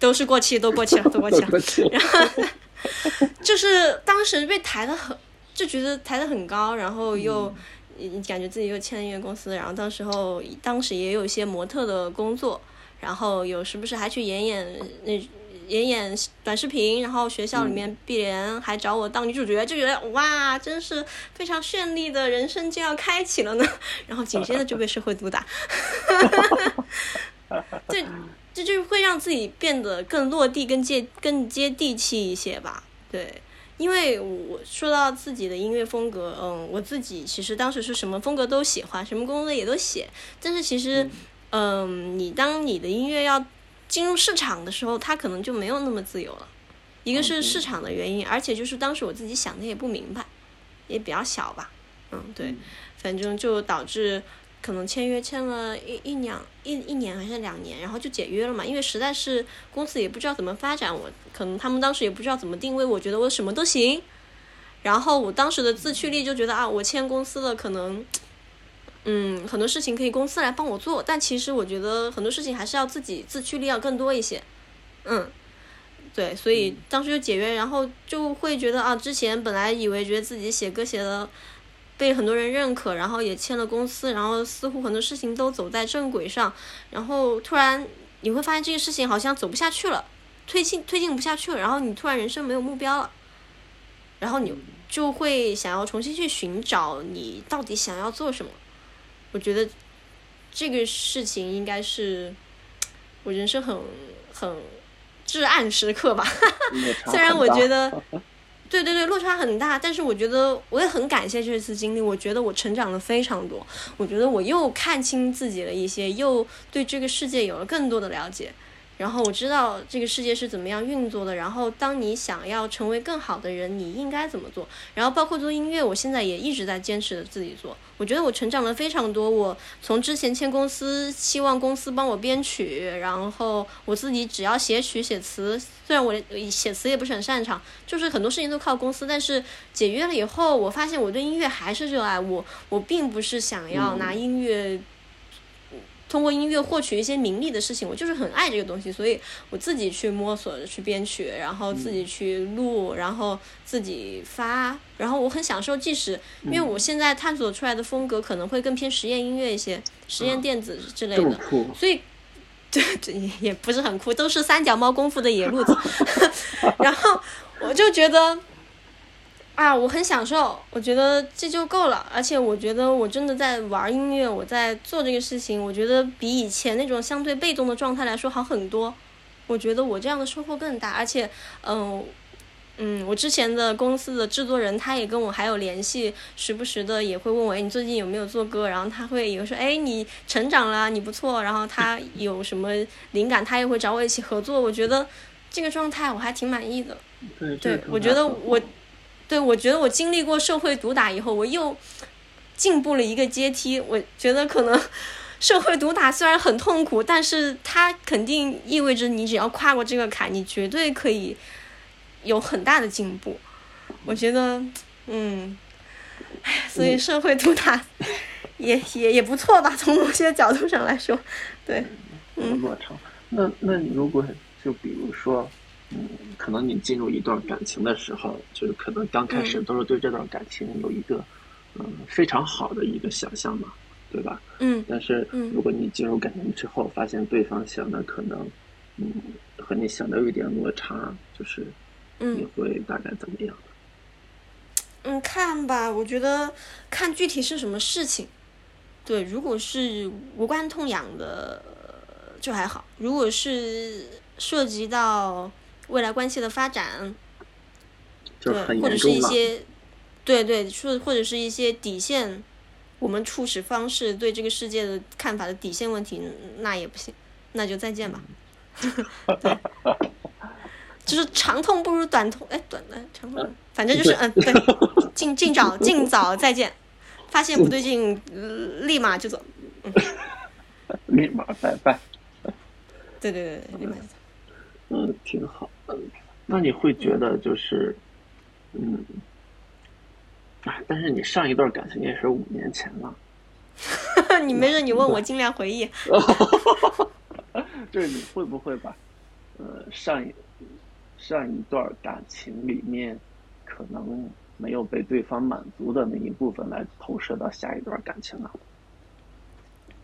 都是过气，都过气了，都过气了。过气了。就是当时被抬得很，就觉得抬得很高，然后又、感觉自己又签了音乐公司，然后当时候当时也有一些模特的工作，然后有时不时还去演演那演演短视频，然后学校里嗯面碧莲还找我当女主角，就觉得哇，真是非常绚丽的人生就要开启了呢。然后紧接着就被社会毒打，对，这就会让自己变得更落地、更接、更接地气一些吧。对，因为我说到自己的音乐风格，嗯，我自己其实当时是什么风格都喜欢，什么工作也都写。但是其实，嗯，你当你的音乐要进入市场的时候，它可能就没有那么自由了。一个是市场的原因，而且就是当时我自己想的也不明白，也比较小吧。嗯，对，反正就导致可能签约签了一一两一一年还是两年，然后就解约了嘛，因为实在是公司也不知道怎么发展我，可能他们当时也不知道怎么定位，我觉得我什么都行。然后我当时的自驱力就觉得啊，我签公司了，可能，嗯，很多事情可以公司来帮我做，但其实我觉得很多事情还是要自己自驱力要更多一些，嗯，对，所以当时就解约，然后就会觉得啊，之前本来以为觉得自己写歌写的被很多人认可，然后也签了公司，然后似乎很多事情都走在正轨上，然后突然你会发现这个事情好像走不下去了，推进推进不下去了，然后你突然人生没有目标了，然后你就会想要重新去寻找你到底想要做什么。我觉得这个事情应该是我人生很很至暗时刻吧。虽然我觉得，对对对，落差很大，但是我觉得我也很感谢这次经历，我觉得我成长了非常多，我觉得我又看清自己了一些，又对这个世界有了更多的了解。然后我知道这个世界是怎么样运作的，然后当你想要成为更好的人，你应该怎么做？然后包括做音乐，我现在也一直在坚持的自己做。我觉得我成长了非常多。我从之前签公司，希望公司帮我编曲，然后我自己只要写曲写词，虽然我写词也不是很擅长，就是很多事情都靠公司。但是解约了以后，我发现我对音乐还是热爱。我我并不是想要拿音乐。通过音乐获取一些名利的事情，我就是很爱这个东西，所以我自己去摸索、去编曲，然后自己去录，然后自己发，然后我很享受。即使因为我现在探索出来的风格可能会更偏实验音乐一些，实验电子之类的，所以。对，这也也不是很酷，都是三脚猫功夫的野路子。然后 我就觉得，啊，我很享受，我觉得这就够了。而且我觉得我真的在玩音乐，我在做这个事情，我觉得比以前那种相对被动的状态来说好很多。我觉得我这样的收获更大，而且，嗯。嗯，我之前的公司的制作人他也跟我还有联系，时不时的也会问我，哎，你最近有没有做歌？然后他会有说，哎，你成长了，你不错。然后他有什么灵感，他也会找我一起合作。我觉得这个状态我还挺满意的。对对，我觉得我，对我觉得我经历过社会毒打以后，我又进步了一个阶梯。我觉得可能 社会毒打虽然很痛苦，但是它肯定意味着你只要跨过这个坎，你绝对可以。有很大的进步，我觉得，嗯，哎，所以社会毒打 也也也不错吧，从某些角度上来说，对，嗯。那那如果就比如说，嗯，可能你进入一段感情的时候，就是可能刚开始都是对这段感情有一个嗯非常好的一个想象嘛，对吧？嗯。但是嗯如果你进入感情之后，发现对方想的可能嗯和你想的有一点落差，就是。你嗯会大概怎么样？嗯，看吧，我觉得看具体是什么事情。对，如果是无关痛痒的，就还好；如果是涉及到未来关系的发展，就对，或者是。一些，对对，说或者是一些底线，我们处事方式对这个世界的看法的底线问题，那也不行，那就再见吧。对，就是长痛不如短痛，哎，短的长痛，反正就是嗯，对，尽尽早尽早再见，发现不对劲，呃立马就走。嗯 立马拜拜。对对对对，立马就走。嗯，挺好。嗯，那你会觉得就是，嗯，啊，但是你上一段感情也是五年前了，你没事，你问我尽量回忆。就是你会不会把，呃，上一上一段感情里面可能没有被对方满足的那一部分来投射到下一段感情啊？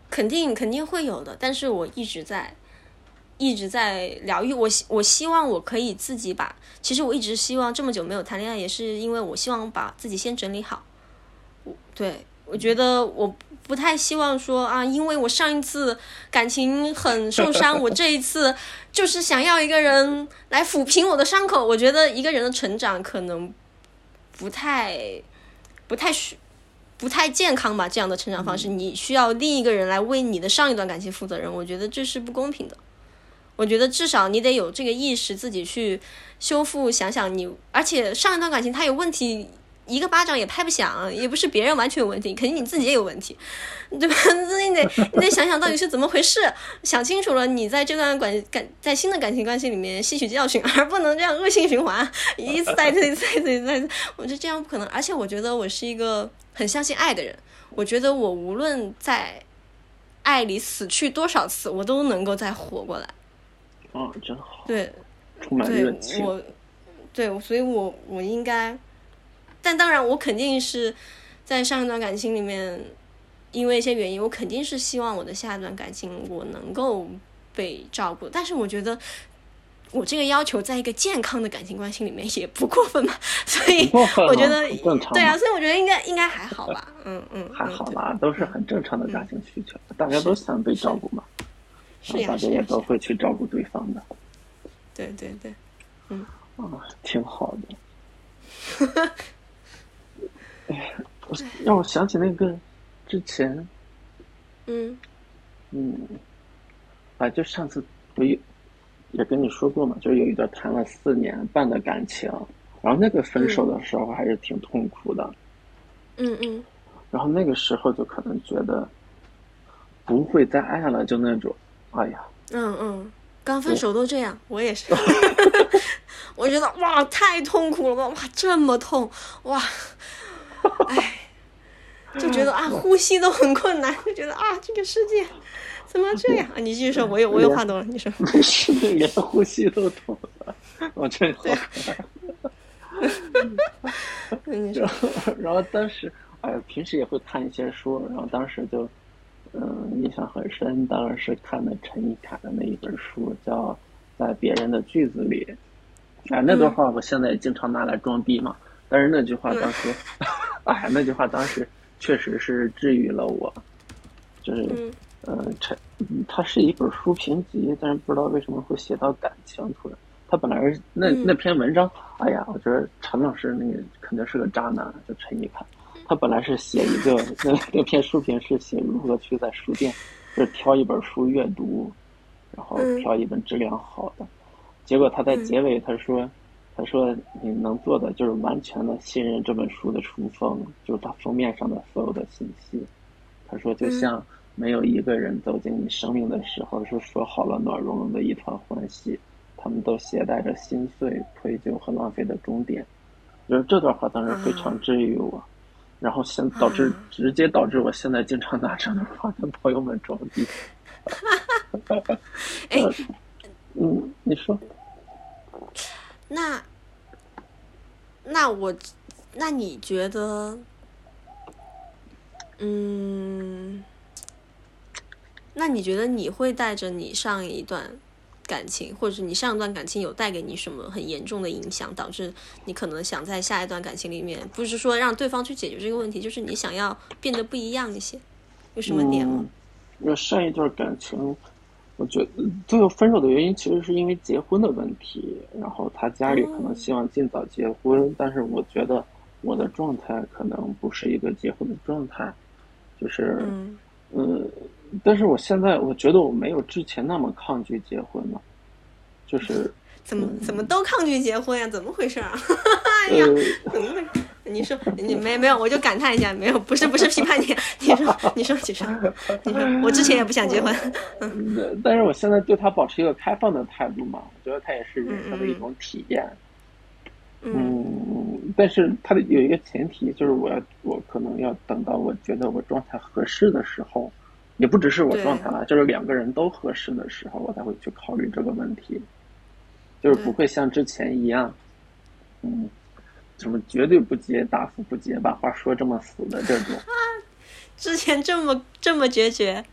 肯定肯定会有的，但是我一直在一直在疗愈。我希我希望我可以自己把，其实我一直希望这么久没有谈恋爱，也是因为我希望把自己先整理好。我对我觉得我不太希望说啊，因为我上一次感情很受伤，我这一次就是想要一个人来抚平我的伤口。我觉得一个人的成长可能不太不太需。不太健康吧，这样的成长方式，你需要另一个人来为你的上一段感情负责任，我觉得这是不公平的。我觉得至少你得有这个意识，自己去修复，想想你，而且上一段感情它有问题，一个巴掌也拍不响，也不是别人完全有问题，肯定你自己也有问题，对吧？你得你得想想到底是怎么回事，想清楚了，你在这段感感在新的感情关系里面吸取教训，而不能这样恶性循环，一次再次，再次，再次，我觉得这样不可能。而且我觉得我是一个很相信爱的人，我觉得我无论在爱里死去多少次，我都能够再活过来。好，对，充满对热情。我，对，所以我我应该，但当然我肯定是在上一段感情里面，因为一些原因，我肯定是希望我的下一段感情我能够被照顾，但是我觉得。我这个要求在一个健康的感情关系里面也不过分嘛，所以我觉得对啊，所以我觉得应该应该还好吧，嗯嗯，还好吧，都是很正常的感情需求，大家都想被照顾嘛，是呀大家也都会去照顾对方的。对对对，啊，挺好的。哎，我让我想起那个之前，嗯。嗯，啊，就上次不也也跟你说过嘛，就是有一段谈了四年半的感情，然后那个分手的时候还是挺痛苦的，嗯嗯。然后那个时候就可能觉得不会再爱了，就那种，哎呀，嗯嗯，刚分手都这样，我也是。我觉得哇，太痛苦了吧！哇，这么痛哇！哎，就觉得啊，呼吸都很困难，就 觉得啊，这个世界怎么这样？啊，你继续说，我有我有话多了，你说。没事，连呼吸都痛了，我真好。你说，然后当时，哎呀，平时也会看一些书，然后当时就，嗯，印象很深，当然是看的陈一凯的那一本书，叫《在别人的句子里》。哎，那段话我现在也经常拿来装逼嘛。但是那句话当时，哎，那句话当时确实是治愈了我。就是，嗯呃，陈，嗯它是一本书评集，但是不知道为什么会写到感情突然。他本来是那嗯那篇文章，哎呀，我觉得陈老师那个肯定是个渣男，就陈一凯。他本来是写一个那那篇书评是写如何去在书店，就是挑一本书阅读，然后嗯挑一本质量好的。结果他在结尾他说，他说你能做的就是完全的信任这本书的书封，就是它封面上的所有的信息。他说就像没有一个人走进你生命的时候是说好了暖融融的一团欢喜，他们都携带着心碎、愧疚和浪费的终点。就是这段话当时非常治愈我，然后现导致直接导致我现在经常拿这段话跟朋友们装逼。哎，嗯，你说，那那我，那你觉得，嗯，那你觉得你会带着你上一段感情，或者是你上一段感情有带给你什么很严重的影响，导致你可能想在下一段感情里面，不是说让对方去解决这个问题，就是你想要变得不一样一些，有什么点吗？嗯我上一段感情，我觉得最后分手的原因其实是因为结婚的问题，然后他家里可能希望尽早结婚，但是我觉得我的状态可能不是一个结婚的状态，就是嗯嗯，但是我现在我觉得我没有之前那么抗拒结婚了，就是 怎么怎么都抗拒结婚呀？怎么回事啊？哎呀，呃，怎么会？你说你没没有？我就感叹一下，没有，不是不是批判你。你说你说你说你说，我之前也不想结婚。嗯但是我现在对他保持一个开放的态度嘛，我觉得他也是人生的一种体验。嗯嗯，但是他的有一个前提，就是我要我可能要等到我觉得我状态合适的时候，也不只是我状态了，就是两个人都合适的时候，我才会去考虑这个问题，就是不会像之前一样，嗯，什么绝对不接、打死不接，把话说这么死的这种。之前这么这么决绝，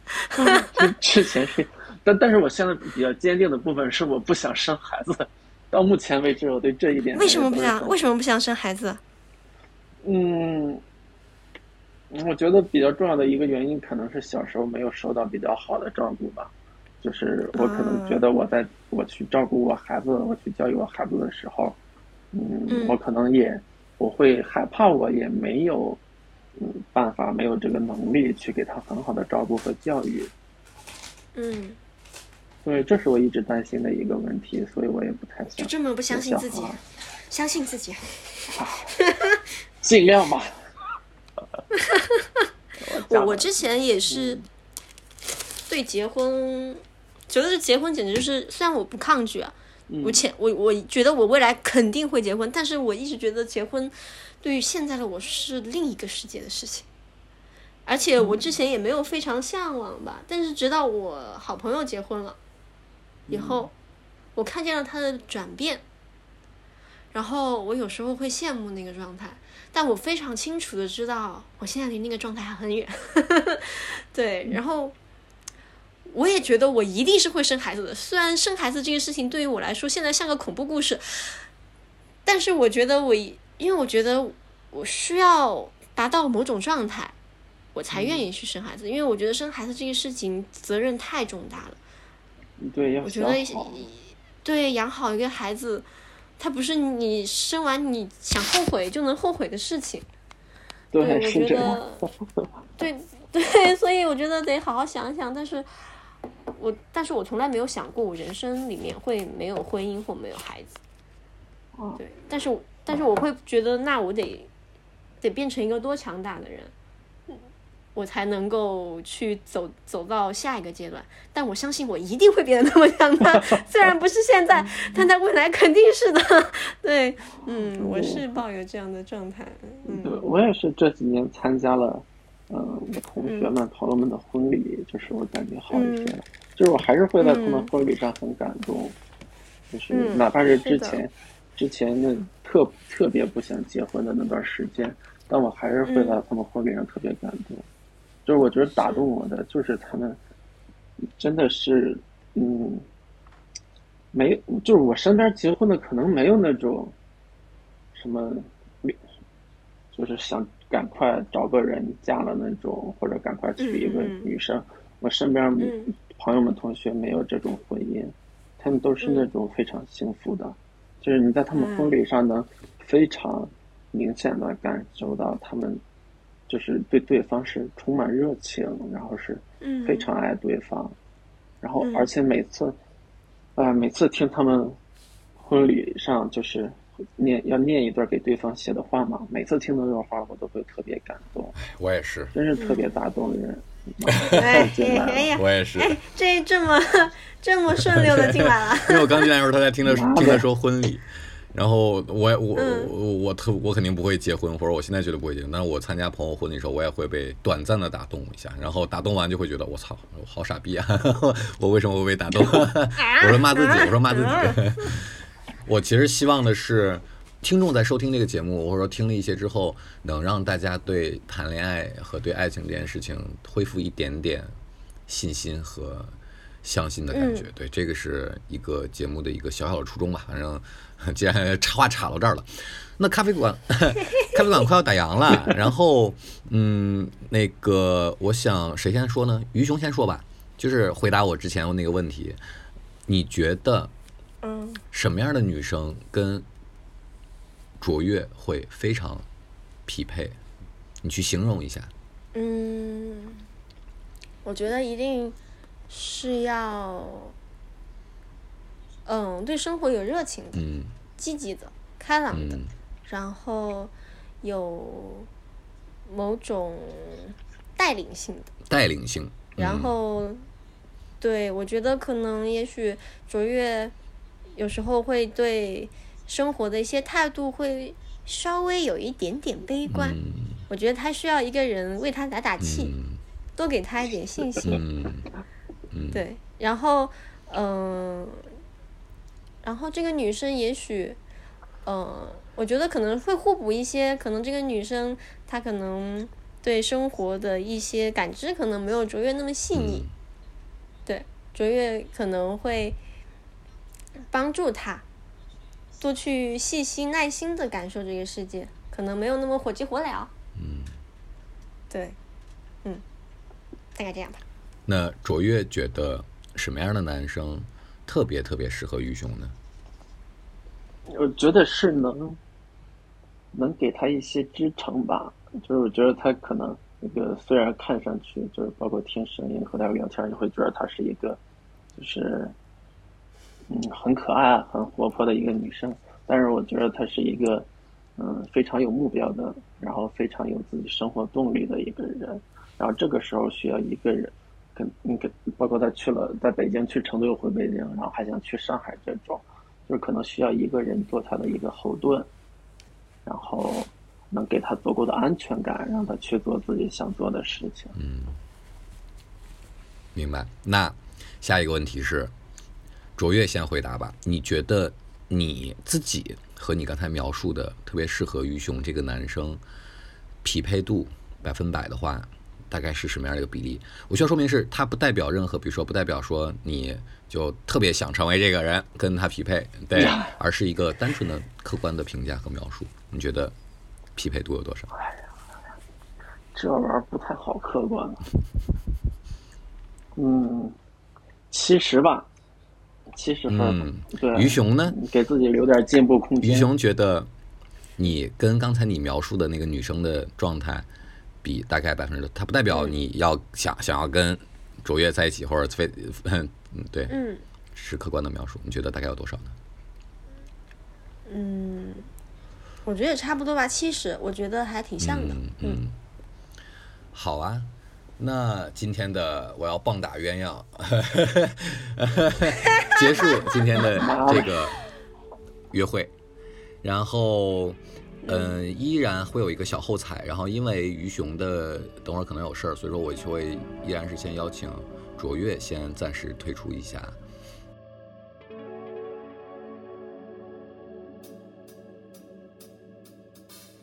之前是，但但是我现在比较坚定的部分是我不想生孩子。到目前为止，我对这一点为什么不想？为什什么不想生孩子？嗯，我觉得比较重要的一个原因，可能是小时候没有受到比较好的照顾吧。就是我可能觉得我在我去照顾我孩子，我去教育我孩子的时候，嗯，嗯我可能也我会害怕，我也没有嗯办法，没有这个能力去给他很好的照顾和教育。嗯，所以这是我一直担心的一个问题，所以我也不太想就这么不相信自己相信自己。尽量吧。我我之前也是对结婚，觉得这结婚简直就是，虽然我不抗拒啊，我前我我觉得我未来肯定会结婚，但是我一直觉得结婚对于现在的我是另一个世界的事情，而且我之前也没有非常向往吧，但是直到我好朋友结婚了以后，我看见了他的转变，然后我有时候会羡慕那个状态，但我非常清楚的知道，我现在离那个状态还很远。对，然后我也觉得我一定是会生孩子的。虽然生孩子这个事情对于我来说现在像个恐怖故事，但是我觉得我因为我觉得我需要达到某种状态，我才愿意去生孩子。因为我觉得生孩子这个事情责任太重大了。对，我觉得。对养好一个孩子，它不是你生完你想后悔就能后悔的事情。对，对，我觉。得，对对，所以我觉得得好好想想。但是我，但是我从来没有想过我人生里面会没有婚姻或没有孩子。哦对，但是但是我会觉得，那我得得变成一个多强大的人，我才能够去走走到下一个阶段。但我相信我一定会变得那么强大，虽然不是现在，但在未来肯定是的。对，嗯，我是抱有这样的状态。对，嗯我也是这几年参加了，嗯、我同学们、朋友们的婚礼，就是我感觉好一些了。就是我还是会在他们嗯婚礼上很感动，就是嗯哪怕是之前、之前那特特别不想结婚的那段时间，但我还是会嗯在他们婚礼上特别感动。就是我觉得打动我的，就是他们真的是，嗯，没，就是我身边结婚的可能没有那种什么，就是想赶快找个人嫁了那种，或者赶快娶一个嗯嗯嗯。女生。我身边嗯。朋友们、同学没有这种婚姻，他们都是那种非常幸福的，就是你在他们婚礼上能非常明显的感受到他们就是对对方是充满热情，然后是嗯，非常爱对方，然后嗯而且每次，呃，每次听他们婚礼上就是念要念一段给对方写的话嘛，每次听到这种话我都会特别感动，我也是，真是特别打动人。哎 进来了哎呀，我也是。哎，这这么这么顺溜的进来了，因为我刚进来的时候，他在听他听他说婚礼，然后我我嗯我我特我肯定不会结婚，或者我现在绝对不会结婚，但是我参加朋友婚礼的时候，我也会被短暂的打动一下，然后打动完就会觉得我操，我好傻逼啊，我为什么会被打动？我说骂自己，我说骂自己。我其实希望的是，听众在收听这个节目，或者说听了一些之后，能让大家对谈恋爱和对爱情这件事情恢复一点点信心和相信的感觉。对，这个是一个节目的一个小小的初衷吧。反正既然插话插到这儿了，那咖啡馆 咖啡馆快要打烊了，然后嗯，那个我想谁先说呢？于雄先说吧，就是回答我之前那个问题，你觉得嗯什么样的女生跟卓越会非常匹配？你去形容一下。嗯，我觉得一定是要，嗯，对生活有热情的、嗯积极的、开朗的，嗯然后有某种带领性的。带领性。然嗯后，对我觉得可能也许卓越有时候会对生活的一些态度会稍微有一点点悲观。嗯我觉得他需要一个人为他打打气，嗯多给他一点信心。对，然后，嗯、然后这个女生也许，嗯、我觉得可能会互补一些，可能这个女生她可能对生活的一些感知可能没有卓越那么细腻，嗯对，卓越可能会帮助她多去细心耐心的感受这个世界，可能没有那么火急火燎。嗯。对，嗯，大概这样吧。那卓越觉得什么样的男生特别特别适合于雄呢？我觉得是能能给他一些支撑吧，就是我觉得他可能那个虽然看上去就是包括听声音和他聊天，你会觉得他是一个就是嗯很可爱、很活泼的一个女生，但是我觉得她是一个嗯非常有目标的，然后非常有自己生活动力的一个人，然后这个时候需要一个人。跟你跟包括他去了在北京去成都又回北京，然后还想去上海这种，就是可能需要一个人做他的一个后盾，然后能给他足够的安全感，让他去做自己想做的事情。嗯明白。那下一个问题是，卓越先回答吧。你觉得你自己和你刚才描述的特别适合于雄这个男生匹配度百分百的话，大概是什么样的一个比例？我需要说明是，它不代表任何，比如说不代表说你就特别想成为这个人跟他匹配，对，而是一个单纯的客观的评价和描述。你觉得匹配度有多少？这玩意儿不太好客观。嗯，其实吧，七十分，嗯，对。于熊呢？给自己留点进步空间。于熊觉得你跟刚才你描述的那个女生的状态比，大概百分之，它不代表你要想想要跟卓越在一起，或者非，嗯，对，嗯是客观的描述。你觉得大概有多少呢？嗯，我觉得也差不多吧，七十，我觉得还挺像的。嗯嗯，好啊。那今天的我要棒打鸳鸯，结束今天的这个约会，然后嗯、依然会有一个小后采，然后因为于熊的等会儿可能有事儿，所以说我就会依然是先邀请卓越先暂时退出一下。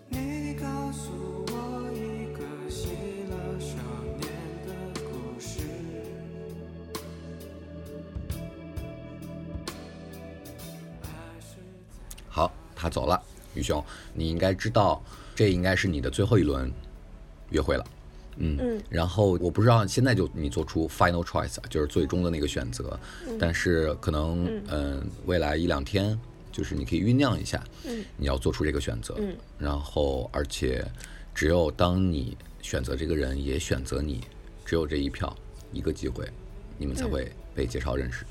你告诉我一个少年的故事，好，他走了，于熊，你应该知道这应该是你的最后一轮约会了。嗯，嗯。然后我不知道现在就你做出 final choice，就是最终的那个选择，但是可能嗯、未来一两天，就是你可以酝酿一下，嗯。你要做出这个选择，嗯。然后而且只有当你选择这个人，也选择你，只有这一票一个机会，你们才会被介绍认识。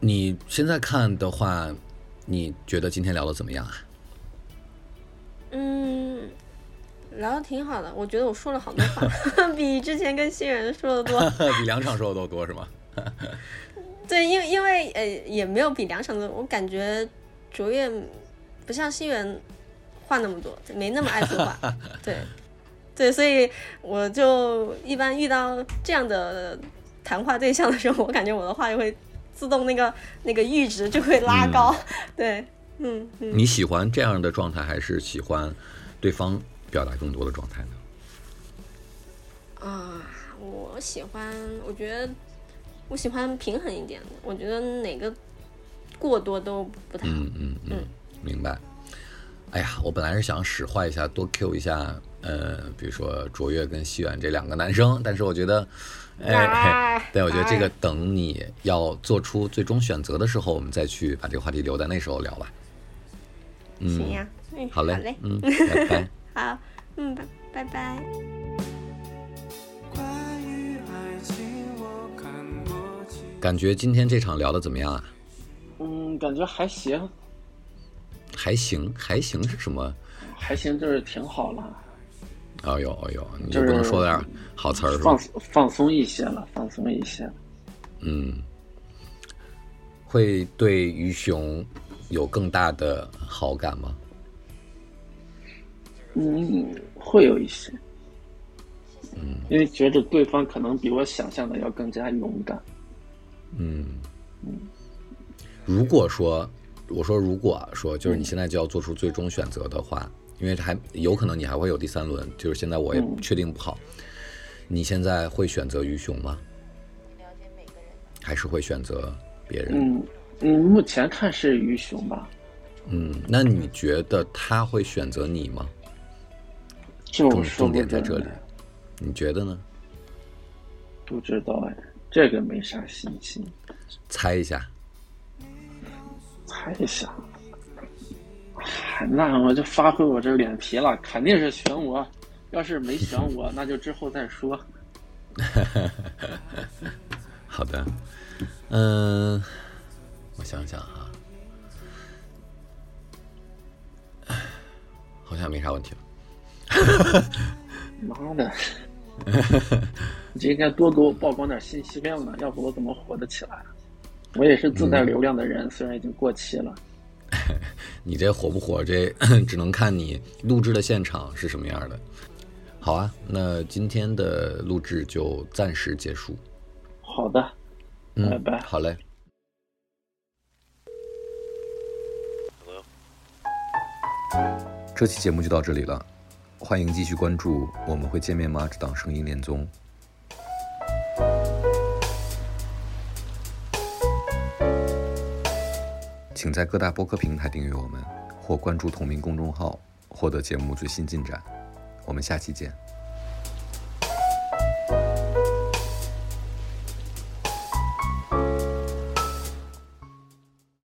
你现在看的话，你觉得今天聊的怎么样啊？嗯，聊的挺好的，我觉得我说了好多话，比之前跟新人说的多。比两场说的都多是吗？对，因为因为呃也没有比两场多，我感觉卓越不像新人话那么多，没那么爱说话。对，对，所以我就一般遇到这样的谈话对象的时候，我感觉我的话就会自动那个那个阈值就会拉高。对，嗯嗯。你喜欢这样的状态，还是喜欢对方表达更多的状态呢？啊，我喜欢，我觉得我喜欢平衡一点的，我觉得哪个过多都不太好。嗯嗯嗯，明白。哎呀，我本来是想使坏一下，多 Q 一下，呃，比如说卓越跟西远这两个男生，但是我觉得，哎，哎对，我觉得这个哎等你要做出最终选择的时候，我们再去把这个话题留在那时候聊吧。嗯，行呀，嗯，好嘞，嘞，嗯，拜拜。好，嗯，拜拜感觉今天这场聊的怎么样啊？嗯，感觉还行，还行，还行是什么？还行，就是挺好了，哎呦哎呦，你就就是不能说点好词儿是放吧？放松一些了，放松一些。嗯，会对于熊有更大的好感吗？嗯，会有一些，嗯，因为觉得对方可能比我想象的要更加勇敢。嗯嗯，如果说我说如果啊说就是你现在就要做出最终选择的话，因为还有可能你还会有第三轮，就是现在我也嗯确定不好，你现在会选择于熊吗？还是会选择别人？嗯嗯，目前看是鱼熊吧，嗯，那你觉得他会选择你吗？重这我说不重点在这里你觉得呢？不知道哎，这个没啥信心，猜一下。猜一下。哎那我就发挥我这脸皮了，肯定是选我。要是没选 我，那就之后再说。好的，嗯，我想想哈，好像没啥问题了。妈的，你就应该多给我曝光点信息量呢，要不我怎么火得起来啊？我也是自带流量的人，虽然已经过期了。你这火不火，这 只能看你录制的现场是什么样的。好啊，那今天的录制就暂时结束。好的，嗯，拜拜好嘞。这期节目就到这里了，欢迎继续关注《我们会见面吗》这档声音恋综。请在各大播客平台订阅我们，或关注同名公众号，获得节目最新进展。我们下期见。